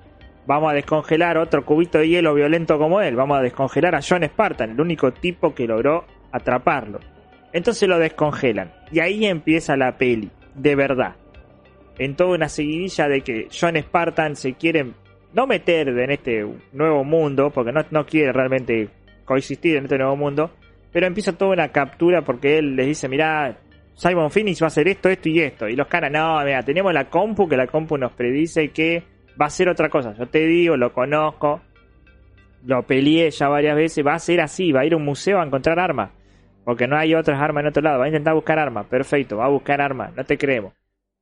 Vamos a descongelar otro cubito de hielo violento como él. Vamos a descongelar a John Spartan, el único tipo que logró atraparlo. Entonces lo descongelan. Y ahí empieza la peli, de verdad. En toda una seguidilla de que John Spartan se quiere no meter en este nuevo mundo, porque no, no quiere realmente coexistir en este nuevo mundo, pero empieza toda una captura porque él les dice, mirá, Simon Phoenix va a hacer esto, esto y esto. Y los caras, no, mira, tenemos la compu, que la compu nos predice que va a ser otra cosa. Yo te digo, lo conozco, lo peleé ya varias veces, va a ser así, va a ir a un museo a encontrar armas. Porque no hay otras armas en otro lado, va a intentar buscar armas, perfecto, va a buscar armas, no te creemos.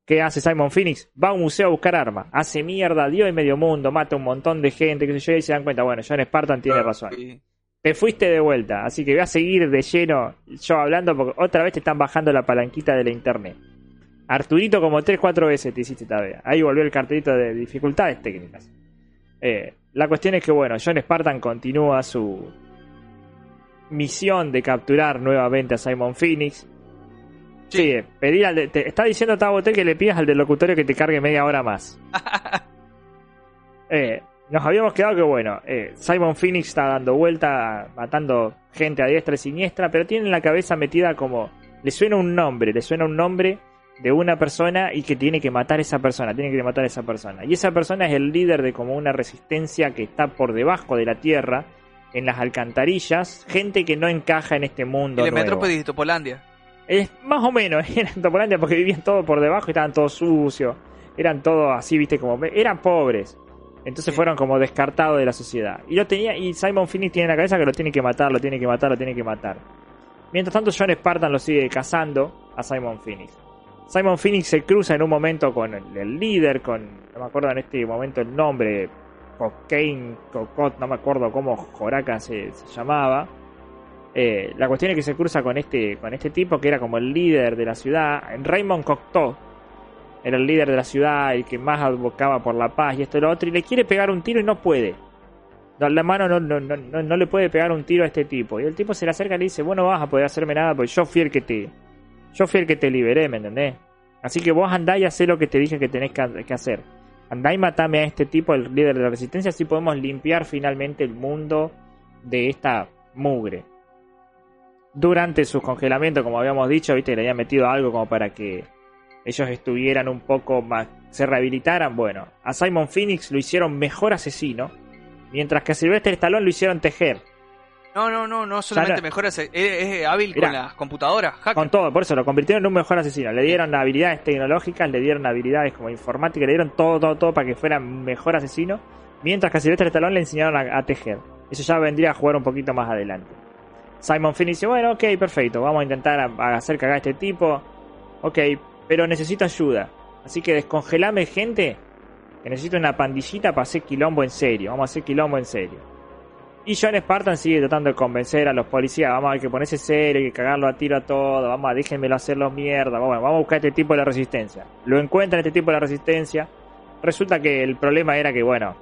¿Qué hace Simon Phoenix? Va a un museo a buscar armas, hace mierda, dio en medio mundo, mata un montón de gente, que sé yo, y se dan cuenta, bueno, John Spartan tiene razón Sí. Te fuiste de vuelta, así que voy a seguir de lleno yo hablando porque otra vez te están bajando la palanquita de la internet. Arturito como 3-4 veces te hiciste todavía. Ahí volvió el cartelito de dificultades técnicas. Eh, la cuestión es que, bueno, John Spartan continúa su misión de capturar nuevamente a Simon Phoenix. Sí, eh, pedir al de- te está diciendo Tabotel que le pidas al del locutorio que te cargue media hora más. Eh, nos habíamos quedado que, bueno, eh, Simon Phoenix está dando vuelta, matando gente a diestra y siniestra, pero tiene en la cabeza metida como. Le suena un nombre, le suena un nombre de una persona y que tiene que matar a esa persona, tiene que matar a esa persona. Y esa persona es el líder de como una resistencia que está por debajo de la tierra, en las alcantarillas, gente que no encaja en este mundo. El. Metrópolis de Topolandia. Es más o menos, eran Topolandia porque vivían todo por debajo y estaban todos sucios. Eran todos así, viste, como. Eran pobres. Entonces Sí. fueron como descartados de la sociedad. Y lo tenía, y Simon Phoenix tiene en la cabeza que lo tiene que matar, lo tiene que matar, lo tiene que matar. Mientras tanto, John Spartan lo sigue cazando a Simon Phoenix. Simon Phoenix se cruza en un momento con el, el líder, con. No me acuerdo en este momento el nombre. Cocaine, Cocot, no me acuerdo cómo Joraca se, se llamaba. Eh, la cuestión es que se cruza con este, con este tipo que era como el líder de la ciudad, Raymond Cocteau. Era el líder de la ciudad, el que más advocaba por la paz y esto y lo otro, y le quiere pegar un tiro y no puede. La mano no, no, no, no, le puede pegar un tiro a este tipo. Y el tipo se le acerca y le dice, vos no vas a poder hacerme nada porque yo fui el que te... Yo fui el que te liberé, ¿me entendés? Así que vos andá y hacé lo que te dije que tenés que, que hacer. Andá y matame a este tipo, el líder de la resistencia, así podemos limpiar finalmente el mundo de esta mugre. Durante su congelamiento, como habíamos dicho, viste, le había metido algo como para que ellos estuvieran un poco más, se rehabilitaran. Bueno, a Simon Phoenix lo hicieron mejor asesino, mientras que a Sylvester Stallone lo hicieron tejer. No, no, no, no solamente no- mejor, es, es- es hábil Mirá. con las computadoras. hacker. Con todo, por eso lo convirtieron en un mejor asesino. Le dieron habilidades tecnológicas, le dieron habilidades como informática, le dieron todo, todo, todo para que fuera mejor asesino. Mientras que a Sylvester Stallone le enseñaron a, a tejer. Eso ya vendría a jugar un poquito más adelante. Simon Finn dice, bueno, ok, perfecto, vamos a intentar a- a hacer cagar a este tipo. Ok, pero necesito ayuda. Así que descongelame gente. Que necesito una pandillita para hacer quilombo en serio. Vamos a hacer quilombo en serio. Y John Spartan sigue tratando de convencer a los policías. Vamos a hay que ponerse serio, que cagarlo a tiro a todo. Vamos a déjenmelo hacerlo mierda. Vamos, vamos a buscar este tipo de la resistencia. Lo encuentran este tipo de la resistencia. Resulta que el problema era que, bueno,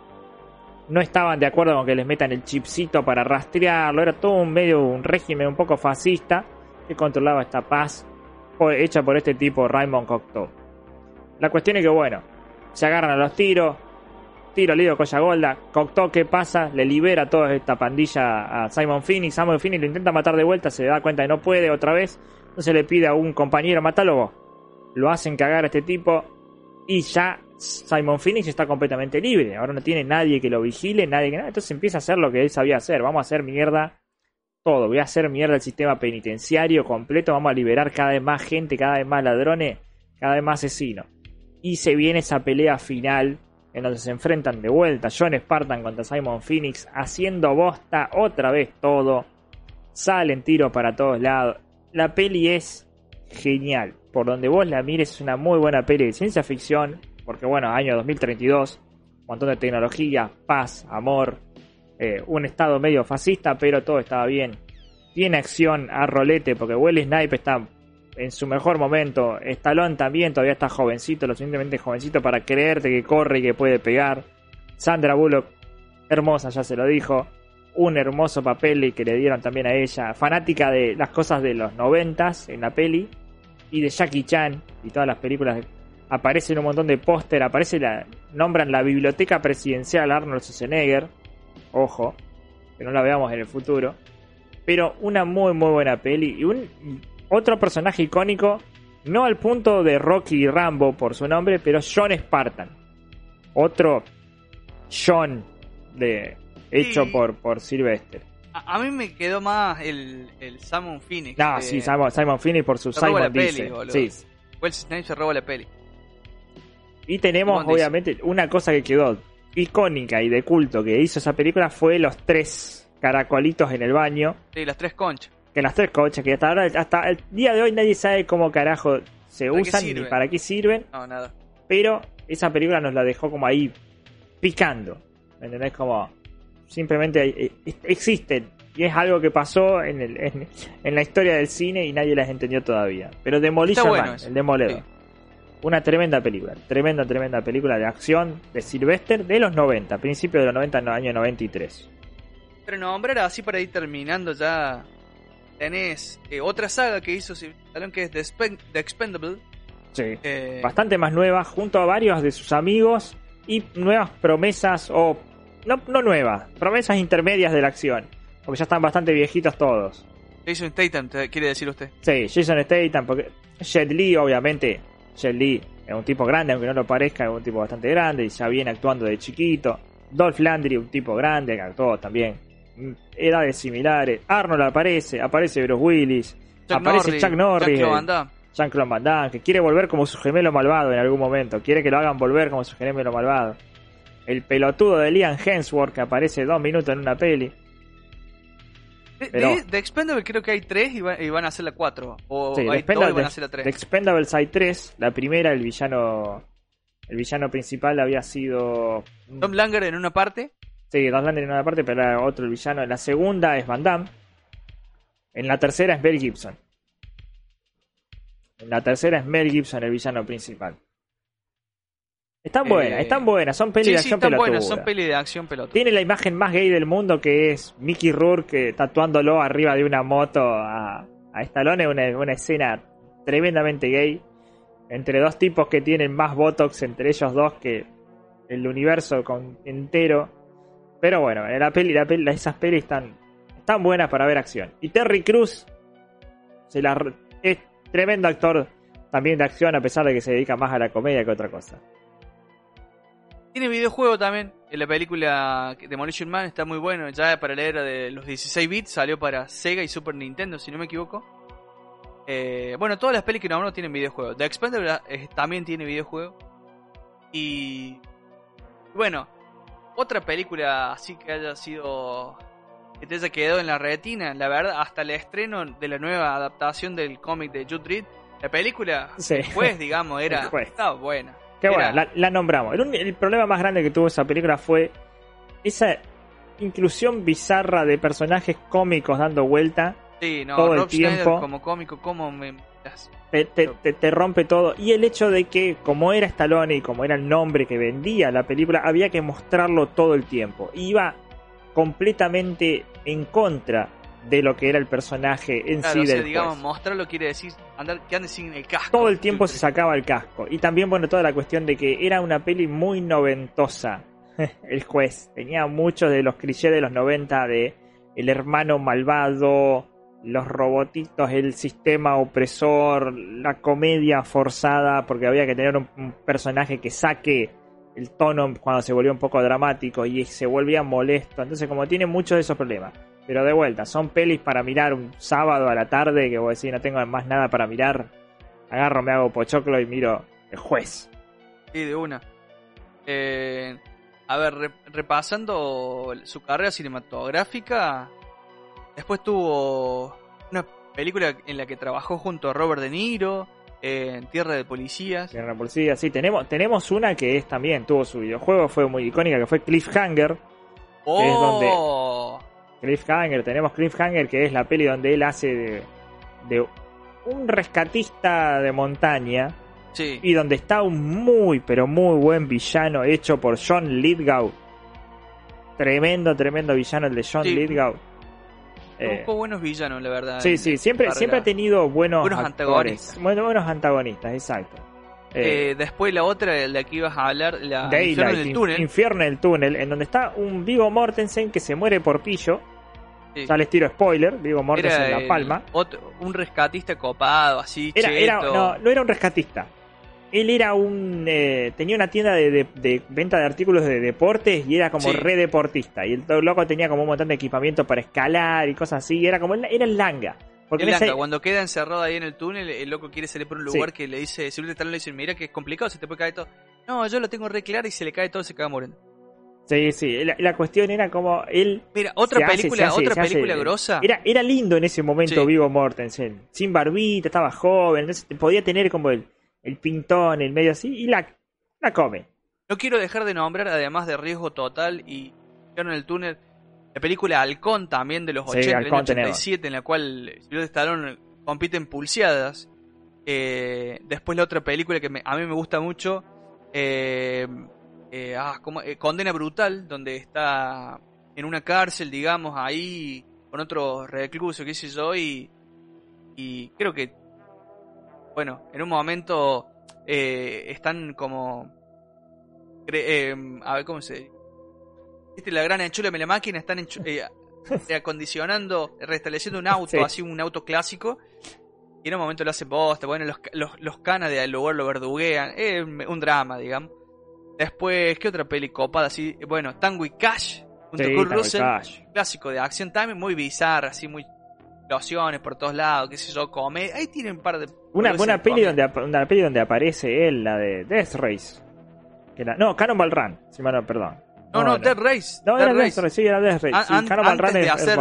no estaban de acuerdo con que les metan el chipcito para rastrearlo. Era todo un medio, un régimen un poco fascista que controlaba esta paz hecha por este tipo, Raymond Cocteau. La cuestión es que, bueno, se agarran a los tiros. Tiro Lido Colla Golda. Cocteau, ¿qué pasa? Le libera toda esta pandilla a Simon Phoenix. Simon Phoenix lo intenta matar de vuelta, se da cuenta que no puede otra vez. Entonces le pide a un compañero, matalo vos. Lo hacen cagar a este tipo. Y ya Simon Phoenix está completamente libre. Ahora no tiene nadie que lo vigile, nadie que nada. Entonces empieza a hacer lo que él sabía hacer. Vamos a hacer mierda todo. Voy a hacer mierda el sistema penitenciario completo. Vamos a liberar cada vez más gente, cada vez más ladrones, cada vez más asesinos. Y se viene esa pelea final en donde se enfrentan de vuelta John Spartan contra Simon Phoenix, haciendo bosta otra vez todo. Salen tiros para todos lados. La peli es genial. Por donde vos la mires, es una muy buena peli de ciencia ficción. Porque, bueno, año 2032, un montón de tecnología, paz, amor, eh, un estado medio fascista, pero todo estaba bien. Tiene acción a rolete, porque Will Snipe está en su mejor momento. Stallone también todavía está jovencito, lo suficientemente jovencito para creerte que corre y que puede pegar. Sandra Bullock, hermosa, ya se lo dijo. Un hermoso papel que le dieron también a ella. Fanática de las cosas de los noventas en la peli. Y de Jackie Chan y todas las películas. Aparecen un montón de póster. Aparece la. Nombran la biblioteca presidencial Arnold Schwarzenegger. Ojo. Que no la veamos en el futuro. Pero una muy muy buena peli. Y un otro personaje icónico. No al punto de Rocky y Rambo por su nombre. Pero John Spartan. Otro John de, hecho por, por Sylvester. A, a mí me quedó más el, el Simon Phoenix. No, de- sí, Simon, Simon Phoenix por su Se roba Simon la dice. Sí. Snipes se roba la peli. Y tenemos, Simon dice. obviamente, una cosa que quedó icónica y de culto que hizo esa película fue los tres caracolitos en el baño. Sí, las tres conchas. Que las tres cochas, que hasta ahora, hasta el día de hoy nadie sabe cómo carajo se ¿Para qué usan ni para qué sirven. No, nada. Pero esa película nos la dejó como ahí picando. ¿Me entendés? Como simplemente eh, eh, existen. Y es algo que pasó en, el, en, en la historia del cine y nadie las entendió todavía. Pero Demolition bueno Man, el demoledor. Sí. Una tremenda película. Tremenda, tremenda película de acción de Sylvester de los 90. Principio de los 90, no, año 93. Pero nombrar así para ir terminando ya. Tenés eh, otra saga que hizo Stallone que es The, Expendable. Sí. eh, Bastante más nueva, junto a varios de sus amigos y nuevas promesas o... No, no nuevas, promesas intermedias de la acción. Porque ya están bastante viejitos todos. Jason Statham, quiere decir usted. Sí, Jason Statham, porque Jet Li, obviamente, Jet Li es un tipo grande, aunque no lo parezca, es un tipo bastante grande y ya viene actuando de chiquito. Dolph Landry, un tipo grande, que actuó también. mm, Edades similares. Arnold aparece, aparece Bruce Willis, Chuck aparece Norris, Chuck Norris, Jean-Claude Van Damme, que quiere volver como su gemelo malvado en algún momento. Quiere que lo hagan volver como su gemelo malvado. El pelotudo de Liam Hemsworth, que aparece dos minutos en una peli. De, Pero- de- de Expendable creo que hay tres y, va- y van a hacer la cuatro. O Sí, hay dos y van a hacer la tres. de Expendables hay tres. La primera, el villano el villano principal había sido... Tom Langer en una parte. Sí, Dolph Lundgren en una parte, pero era otro el villano. En la segunda es Van Damme. En la tercera es Mel Gibson. En la tercera es Mel Gibson el villano principal. Están Eh, buenas, están buenas, son pelis Sí, de sí, acción están pelotuda. buenas, son pelis de acción pelota. Tiene la imagen más gay del mundo que es Mickey Rourke tatuándolo arriba de una moto a, a Stallone, una, una escena tremendamente gay entre dos tipos que tienen más botox entre ellos dos que el universo con, entero. Pero bueno, la peli, la peli- esas pelis están, están buenas para ver acción. Y Terry Cruz se la, re- es tremendo actor también de acción a pesar de que se dedica más a la comedia que a otra cosa. Tiene videojuego también. En la película Demolition Man está muy bueno. Ya para la era de los 16 bits salió para Sega y Super Nintendo, si no me equivoco. Eh, bueno, todas las pelis que nombró tienen videojuego. The Expendables eh, también tiene videojuego. Y bueno, otra película así que haya sido que te haya quedado en la retina, la verdad, hasta el estreno de la nueva adaptación del cómic de Jude Reed, la película Sí. después, digamos, era estaba buena. Qué Era- bueno, la, la nombramos. El, problema más grande que tuvo esa película fue esa inclusión bizarra de personajes cómicos dando vuelta. Sí, no, todo el Schneider tiempo. como cómico, como me... te- te- te rompe todo. Y el hecho de que, como era Stallone y como era el nombre que vendía la película, había que mostrarlo todo el tiempo. Iba completamente en contra de lo que era el personaje en Claro, sí o sea, del digamos, juez. mostrarlo quiere decir andar, que ande sin el casco. todo el tiempo se sacaba el casco. Y también, bueno, toda la cuestión de que era una peli muy noventosa. el juez tenía muchos de los clichés de los 90 de el hermano malvado, los robotitos, el sistema opresor, la comedia forzada, porque había que tener un, un personaje que saque el tono cuando se volvía un poco dramático y se volvía molesto. Entonces, como tiene muchos de esos problemas. Pero de vuelta, son pelis para mirar un sábado a la tarde que vos decís no tengo más nada para mirar. Agarro, me hago pochoclo y miro el juez. Sí, de una. Eh, a ver, re- repasando su carrera cinematográfica, después tuvo una película en la que trabajó junto a Robert De Niro, eh, en Tierra de Policías. En la policía, sí, tenemos, tenemos una que es también, tuvo su videojuego, fue muy icónica, que fue Cliffhanger. ¡Oh! Cliffhanger, tenemos Cliffhanger, que es la peli donde él hace de, de un rescatista de montaña Sí. y donde está un muy, pero muy buen villano hecho por John Lithgow. Tremendo, tremendo villano el de John Sí. Lithgow. Eh, Buscó buenos villanos, la verdad. sí, sí, siempre, siempre ha tenido buenos, Buenos antagonistas. Bueno, buenos antagonistas, exacto. Eh, Eh, después la otra de la que ibas a hablar, la Daylight, Infierno en el In- túnel. Infierno en el túnel, en donde está un Vigo Mortensen que se muere por pillo. Sí. Ya les tiro spoiler, Vigo Mortensen Era en La Palma. otro- un rescatista copado, así, Era, no, no era un rescatista. Él era un. eh, tenía una tienda de, de- de venta de artículos de deportes y era como Sí. re deportista. Y el loco tenía como un montón de equipamiento para escalar y cosas así. y Era como. Era el langa. Porque El ese- cuando queda encerrado ahí en el túnel, el loco quiere salir por un Sí. lugar que le dice, si le dice, mira que es complicado, se te puede caer todo. No, yo lo tengo re claro y se le cae todo y se caga muriendo. Sí, sí. La, la cuestión era como. Él. Mira, otra hace- película, hace- otra hace- película grosa. Era, era lindo en ese momento Sí. Vigo Mortensen. Sin barbita, estaba joven. Entonces podía tener como el, el pintón, el medio así. Y la, la come. No quiero dejar de nombrar, además de Riesgo Total y en el túnel, la película Halcón también de los Sí, 80, del año Halcón tenemos. 87, en la cual Silvestre Stallone compite en pulseadas. Eh, después la otra película que me- a mí me gusta mucho, eh, eh, ah, ¿cómo? Eh, Condena Brutal, donde está en una cárcel, digamos, ahí con otros reclusos, qué sé yo, y, y creo que, bueno, en un momento eh, están como... eh, a ver cómo se... ¿Viste la gran enchúlame la máquina? Están enchu- eh, reacondicionando, restableciendo un auto, Sí. así un auto clásico. Y en un momento lo hacen bosta, bueno, los, los, los canas del lugar lo verduguean. Es un drama, digamos. Después, ¿qué otra peli copada así? Bueno, Tango y Cash, junto Sí, y Russell. Cash. Clásico de acción también, muy bizarra, así muy explosiones por todos lados, qué sé yo, come. Ahí tienen un par de... Una, una, peli donde, una peli donde aparece él, la de Death Race. Que era- no, Cannonball Run. Si mal no, perdón. No, no, Dead Race. No, era Death Race. Sí, era Death Race. Sí, antes, Run de es- hacer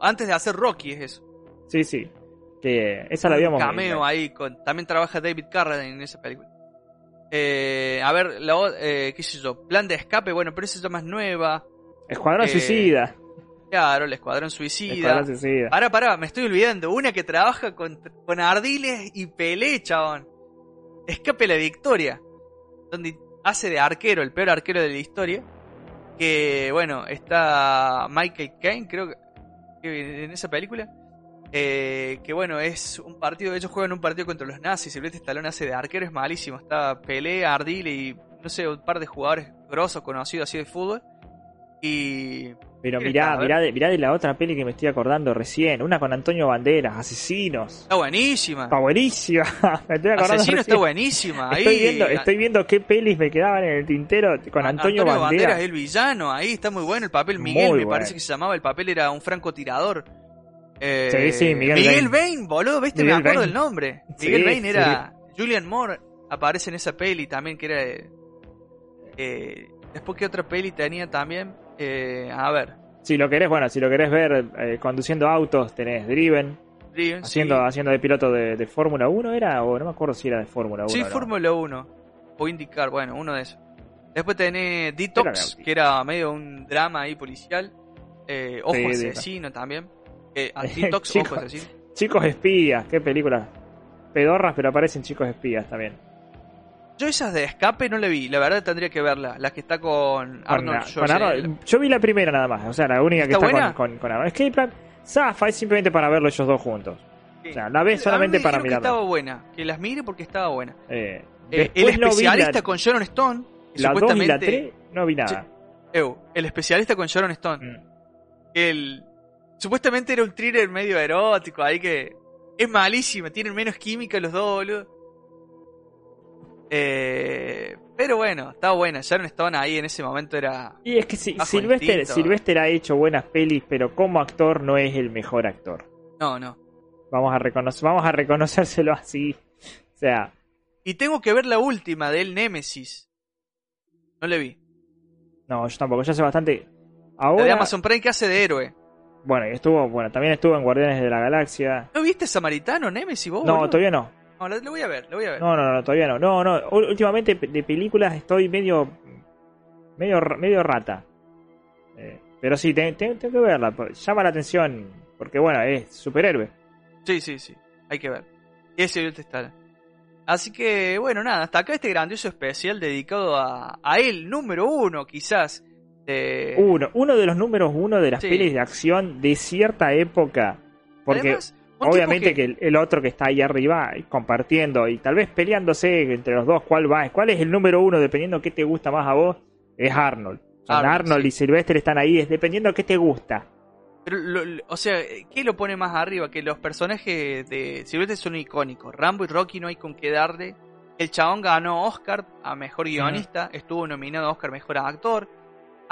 antes de hacer Rocky es eso. Sí, sí. Que esa la habíamos Un cameo ahí. Con, también trabaja David Carradine en esa película. Eh, a ver, la, eh, qué sé yo, Plan de Escape, bueno, pero esa es más nueva. Escuadrón Eh, Suicida. Claro, el Escuadrón Suicida. Escuadrón Suicida. Pará, pará, me estoy olvidando. Una que trabaja con, con ardiles y pelé, chabón. Escape a la victoria. Donde hace de arquero, el peor arquero de la historia. Que bueno, está Michael Caine, creo que en esa película. Eh, que bueno, es un partido, ellos juegan un partido contra los nazis. Silvestre Stallone hace de arquero, es malísimo. Está Pelé, Ardil y no sé, un par de jugadores grosos conocidos así de fútbol. Y Pero ¿Qué mirá, mirá, de, mirá de la otra peli que me estoy acordando recién. Una con Antonio Banderas, Asesinos. está buenísima. Está buenísima. me estoy acordando Asesino está buenísima. Ahí, Estoy viendo, estoy viendo qué pelis me quedaban en el tintero con A- Antonio, Banderas. el villano, ahí está muy bueno el papel. Miguel, Muy me bueno. parece que se llamaba. El papel era un francotirador. Eh, Sí, sí, Miguel Miguel Bain. Bain, boludo, viste, Miguel me acuerdo Bain. del nombre. Sí, Miguel Bain sí. era. Julian Moore aparece en esa peli también, que era. eh, después, ¿qué otra peli tenía también? Eh, a ver, Si lo querés, bueno, si lo querés ver eh, conduciendo autos, tenés Driven, Driven, haciendo, sí. haciendo de piloto de, de Fórmula 1, ¿era? O no me acuerdo si era de Fórmula 1. Sí. Fórmula 1. O IndyCar, bueno, uno de esos. Después tenés Detox, Era- que era medio un drama ahí policial. Eh, Ojo Asesino también. Eh, Detox, Chicos. Ojo Asesino. Chicos espías, qué película. Pedorras, pero aparecen chicos espías también. Yo esas de escape no le vi, la verdad tendría que verla. La que está con Arnold Schwarzenegger. Yo vi la primera nada más, o sea, la única que ¿Está con, con, con Arnold. Es que plan, Zafa es simplemente para verlo ellos dos juntos. Sí. O sea, la ves A mí solamente me para mirarla. estaba buena, que las mire porque estaba buena. Eh, Eh, el no especialista la, con Sharon Stone, la 2 y la supuestamente... 3, no vi nada. Ew, el especialista con Sharon Stone. Mm. El, supuestamente era un thriller medio erótico ahí que es malísima, tienen menos química los dos, boludo. Eh, pero bueno, está buena. Sharon Stone ahí en ese momento era. Y es que si, Sylvester, ha hecho buenas pelis, pero como actor no es el mejor actor. No, no. Vamos a, reconocer, vamos a reconocérselo así. O sea, Y tengo que ver la última del Nemesis. No le vi. no, yo tampoco, ya hace bastante. La Ahora, de Amazon Prime que hace de héroe. Bueno, estuvo, bueno, también estuvo en Guardianes de la Galaxia. ¿No viste Samaritano, Nemesis vos? No, boludo? todavía no. No, la voy a ver, la voy a ver. No, no, no, todavía no. No, no. Últimamente de películas estoy medio. medio, medio rata. Eh, pero sí, te- te- tengo que verla. Llama la atención. Porque bueno, es superhéroe. Sí, sí, sí. Hay que ver. Y ese Stallone. Así que, bueno, nada, hasta acá este grandioso especial dedicado a, a él, número uno, quizás. De- Uno, uno de los números uno de las Sí. pelis de acción de cierta época. Porque Además, obviamente que, el, el otro que está ahí arriba compartiendo y tal vez peleándose entre los dos cuál va, cuál es el número uno dependiendo qué te gusta más a vos, es Arnold. O sea, Arnold, Arnold sí. y Sylvester están ahí, es dependiendo qué te gusta. Pero, lo- lo- o sea, ¿qué lo pone más arriba? Que los personajes de Sylvester son icónicos. Rambo y Rocky no hay con qué darle. El chabón ganó Oscar a mejor guionista, estuvo nominado a Oscar mejor actor,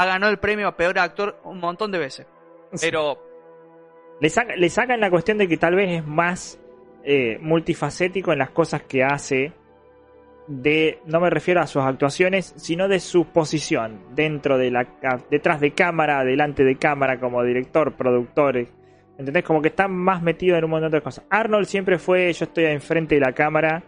ha ganado el premio a peor actor un montón de veces. Pero Le, saca- le sacan la cuestión de que tal vez es más eh, multifacético en las cosas que hace. De, no me refiero a sus actuaciones, sino de su posición dentro de la detrás de cámara, delante de cámara, como director, productor. eh, ¿Entendés? Como que está más metido en un montón de cosas. Arnold siempre fue, yo estoy enfrente de la cámara,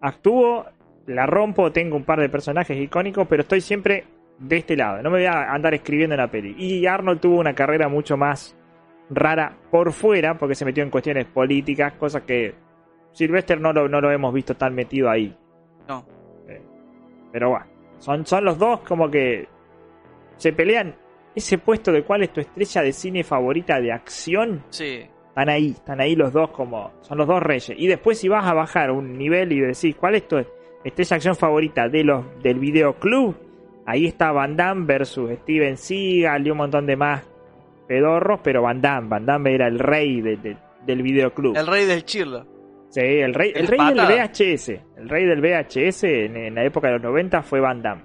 actúo, la rompo, tengo un par de personajes icónicos, pero estoy siempre de este lado. No me voy a andar escribiendo en la peli. Y Arnold tuvo una carrera mucho más rara por fuera, porque se metió en cuestiones políticas, cosas que Sylvester no lo, no lo hemos visto tan metido ahí. no. Pero bueno, son, son los dos como que se pelean ese puesto de cuál es tu estrella de cine favorita de acción. Sí. Están ahí, están ahí los dos como... Son los dos reyes. Y después si vas a bajar un nivel y decís cuál es tu estrella de acción favorita de los del videoclub, ahí está Van Damme versus Steven Seagal y un montón de más pedorros, pero Van Damme, Van Damme era el rey de- de- del videoclub. El rey del chirlo. Sí, el rey, el El rey del. VHS. El rey del VHS en, en la época de los 90 fue Van Damme.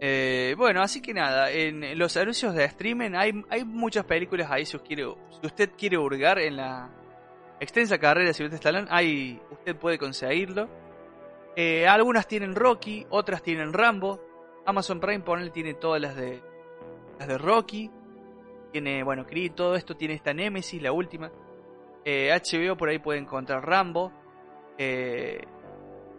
Eh, bueno, así que nada, en los anuncios de streaming hay, hay muchas películas ahí si, quiere, si usted quiere hurgar en la extensa carrera de Sylvester Stallone, ahí usted puede conseguirlo. Eh, algunas tienen Rocky, otras tienen Rambo. Amazon Prime ponele, tiene todas las de las de Rocky. Tiene, bueno, Creed, todo esto tiene esta Nemesis, la última. Eh, HBO por ahí puede encontrar Rambo. Eh,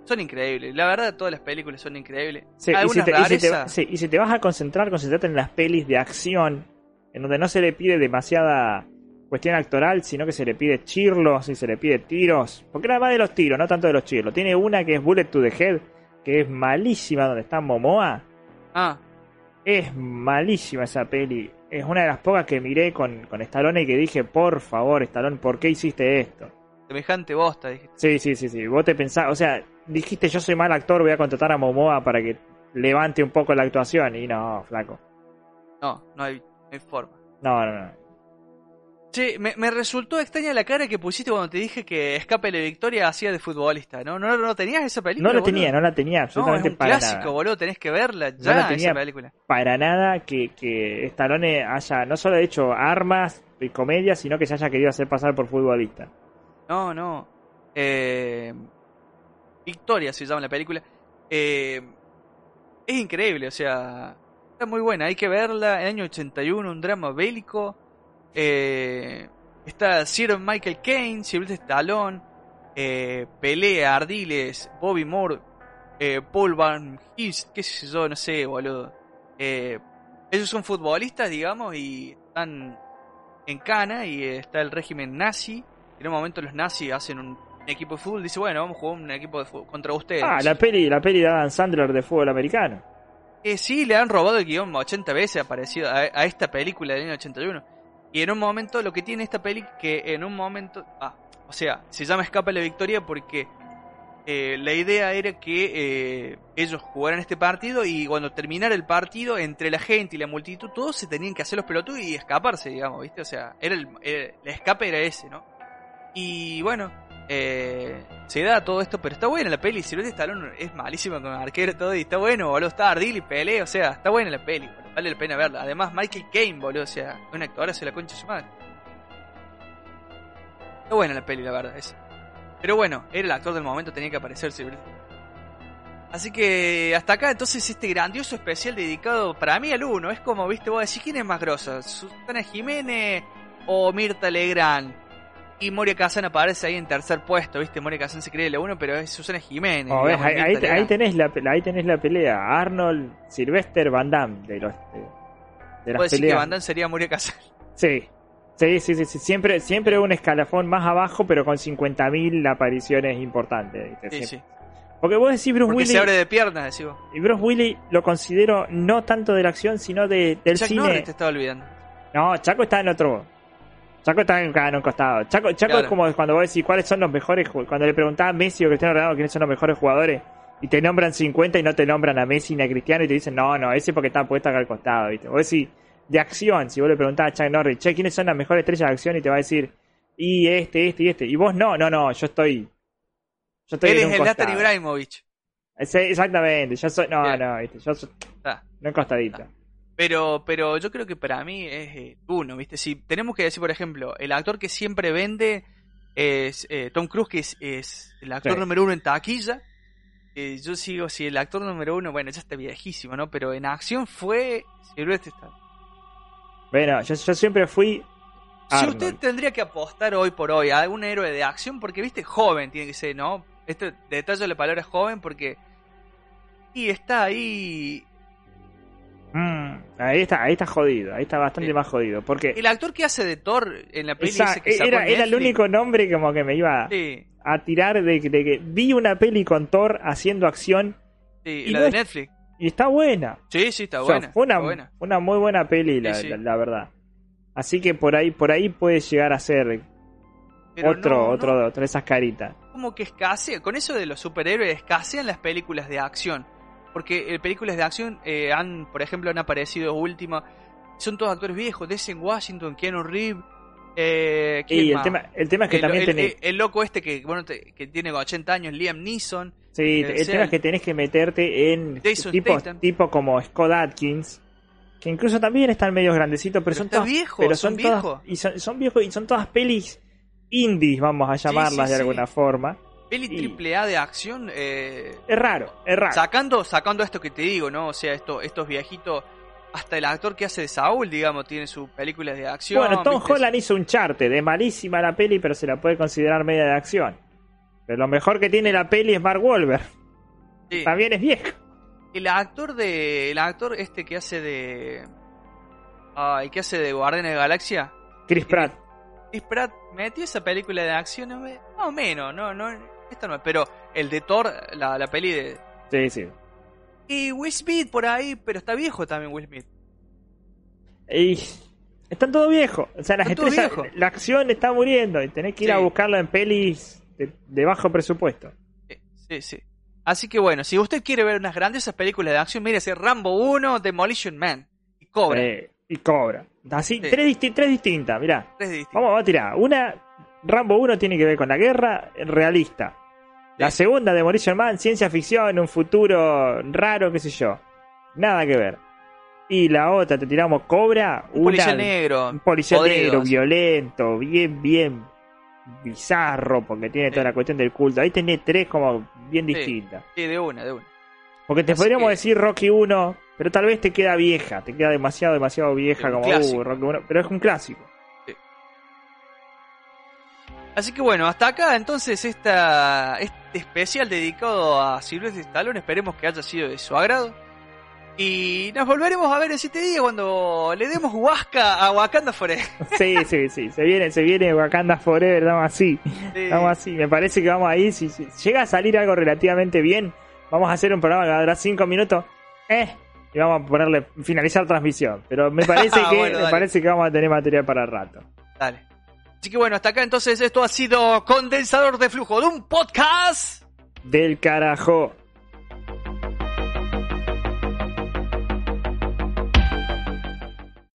son increíbles, la verdad todas las películas son increíbles. Sí, y, si te, y si te- sí, y si te vas a concentrar, concentrate en las pelis de acción, en donde no se le pide demasiada cuestión actoral, sino que se le pide chirlos y se le pide tiros. Porque nada más de los tiros, no tanto de los chirlos. Tiene una que es Bullet to the Head, que es malísima, donde está Momoa. Ah, Es malísima esa peli. Es una de las pocas que miré con, con Stallone y que dije, por favor, Stallone, ¿por qué hiciste esto? semejante bosta, dije. Sí, sí, sí, sí. Vos te pensás, o sea, dijiste yo soy mal actor, voy a contratar a Momoa para que levante un poco la actuación. Y no, flaco. No, no hay, no hay forma. No, no, no. Che, me, me resultó extraña la cara que pusiste cuando te dije que Escape de Victoria hacía de futbolista, ¿no? ¿No, no tenías esa película? No la tenía, no la tenía No, absolutamente es un para clásico, nada. boludo, tenés que verla No ya, la tenía. esa película. Para nada que, que Stallone haya no solo hecho armas y comedia, sino que se haya querido hacer pasar por futbolista. No, no. Eh, Victoria se llama la película. Eh, es increíble, o sea, está muy buena, hay que verla. En el año 81, un drama bélico. Eh, está Sir Michael Caine, Sylvester Stallone, eh, Pelea, Ardiles, Bobby Moore, eh, Paul Van Hist, qué sé yo, no sé, boludo. Eh, ellos son futbolistas, digamos, y están en Cana y está el régimen nazi. En un momento los nazis hacen un, un equipo de fútbol, dice, bueno, vamos a jugar un equipo de fútbol contra ustedes. Ah, la peli, la peli de Adam Sandler de fútbol americano. Eh, sí, le han robado el guion 80 veces aparecido a, a esta película del año 81. Y en un momento, lo que tiene esta peli, que en un momento. Ah, o sea, se llama Escapa la Victoria porque eh, la idea era que eh, ellos jugaran este partido y cuando terminara el partido, entre la gente y la multitud, todos se tenían que hacer los pelotudos y escaparse, digamos, ¿viste? O sea, era el, era- el escape era ese, ¿no? Y bueno, eh, se da todo esto, pero está buena la peli. Silvestre Stallone es malísimo con arquero y todo, y está bueno, boludo. Está Ardil y pelea, o sea, está buena la peli, boludo, vale la pena verla. Además, Michael Caine, boludo, o sea, un actor hace la concha su madre. Está buena la peli, la verdad, esa. Pero bueno, era el actor del momento, tenía que aparecer. Así que hasta acá entonces este grandioso especial dedicado para mí al uno. Es como, viste, vos decís, ¿quién es más grosa? ¿Susana Jiménez o Mirta Legrand? Y Moria Kazan aparece ahí en tercer puesto, ¿viste? Moria Kazan se cree la uno, pero es Susana Jiménez. Oh, digamos, ahí, tenés la, ahí tenés la pelea. Arnold, Sylvester, Van Damme de los de, las decir que. Van Damme sería Moria Kazan. Sí. Sí, sí, sí, sí. Siempre, siempre un escalafón más abajo, pero con 50.000 apariciones importantes. ¿viste? Sí, sí. Porque vos decís Bruce Porque Willis. se abre de piernas, decís vos. Y Bruce Willis lo considero no tanto de la acción, sino de, del Chuck cine. Norris te estaba olvidando. No, Chaco está en otro. Chaco está en, en un costado. Chaco, Chaco Claro. es como cuando vos decís cuáles son los mejores. Cuando le preguntaba a Messi o Cristiano Ronaldo quiénes son los mejores jugadores. Y te nombran 50 y no te nombran a Messi ni a Cristiano y te dicen, no, no, ese porque está puesto acá al costado, ¿viste? Vos decís, de acción, si vos le preguntás a Chuck Norris, che, ¿quiénes son las mejores estrellas de acción? Y te va a decir, y este, este y este. Y vos no, no, no, yo estoy. Yo estoy Él en es un el. Nathan Ibrahimovic. Exactamente, yo soy. No, Bien. no, ¿viste? yo soy. No encostadito. Está. Pero, pero yo creo que para mí es eh, uno, ¿viste? Si tenemos que decir, por ejemplo, el actor que siempre vende es eh, Tom Cruise, que es, es el actor Sí. número uno en taquilla. Eh, yo sigo, si el actor número uno, bueno, ya está viejísimo, ¿no? Pero en acción fue Sylvester Stallone. Bueno, yo, yo siempre fui. Si usted tendría que apostar hoy por hoy a algún héroe de acción, porque viste, joven tiene que ser, ¿no? Este detalle de la palabra joven, porque. Y está ahí. Mm, ahí está, ahí está jodido, ahí está bastante Sí. más jodido. Porque El actor que hace de Thor en la peli esa- que sacó era, el único nombre como que me iba Sí, a tirar de, que- de que vi una peli con Thor haciendo acción sí, Y la no de es- Netflix. y está buena. Sí, sí, está O sea, buena. fue una, buena. una muy buena peli, la, verdad. Así que por ahí, por ahí puede llegar a ser Pero otro, no, otro, no, otro de esas caritas. como que escasea. Con eso de los superhéroes, escasean las películas de acción. Porque eh, películas de acción eh, han, por ejemplo, han aparecido última. Son todos actores viejos. Denzel Washington, Keanu Reeves. Eh, ¿quién Y el tema, el tema es que el, también el- tenés, el- loco este que, bueno, te- que tiene 80 años, Liam Neeson. sí, eh, el tema es que tenés que meterte en Jason tipo, como Scott Atkins, que incluso también están medio grandecitos, pero, Pero son todas, viejo, pero son son, todas- y son, son viejos y son todas pelis indies, vamos a llamarlas sí, de sí. alguna forma. Peli Y- triple A de acción. Eh, Es raro, es raro. sacando, sacando esto que te digo, ¿no? O sea, esto, estos viejitos. Hasta el actor que hace de Saúl, digamos, tiene sus películas de acción. bueno, Tom ¿viste? Holland hizo un charte, de malísima la peli, pero se la puede considerar media de acción. Pero lo mejor que tiene la peli es Mark Wahlberg. Sí. También es viejo. El actor de. El actor este que hace de. Ay, que hace de Guardianes de la Galaxia. Chris Pratt. Chris Pratt metió esa película de acción, más o menos, no, no, no, pero el de Thor, la, la peli de Sí, sí. Y Will Smith por ahí, pero está viejo también Will Smith. Y están todos viejos. O sea, las estrellas, la acción está muriendo y tenés que ir a Sí. buscarlo en pelis de, de bajo presupuesto. Sí, sí, sí. Así que bueno, si usted quiere ver unas grandiosas películas de acción, mire ese Rambo 1, Demolition Man y Cobra. Eh, y cobra. Así, Sí. tres, disti- tres distintas, mirá. Tres. Vamos, vamos a tirar. Una, Rambo 1 tiene que ver con la guerra realista. La segunda, Demolition Man, ciencia ficción, un futuro raro, qué sé yo. Nada que ver. Y la otra, te tiramos Cobra, Un una- policía negro. un policía negro, violento, bien, bien bizarro, porque tiene toda Sí. la cuestión del culto. Ahí tenés tres como bien Sí. distintas. Sí, de una, de una. Porque te Así podríamos que- decir Rocky 1, pero tal vez te queda vieja, te queda demasiado, demasiado vieja como uh, Rocky 1, pero es un clásico. Así que bueno, hasta acá entonces esta, este especial dedicado a Silvestre Stallone, esperemos que haya sido de su agrado. Y nos volveremos a ver en siete días cuando le demos huasca a Wakanda Forever. Sí, sí, sí, se viene, se viene Wakanda Forever, estamos así, Sí. estamos así. Me parece que vamos ahí, si, si llega a salir algo relativamente bien, vamos a hacer un programa que va a durar 5 minutos, eh, y vamos a ponerle finalizar transmisión. Pero me parece que Bueno, me parece que vamos a tener material para rato. Dale. Así que bueno, hasta acá entonces esto ha sido Condensador de Flujo de un podcast. Del carajo.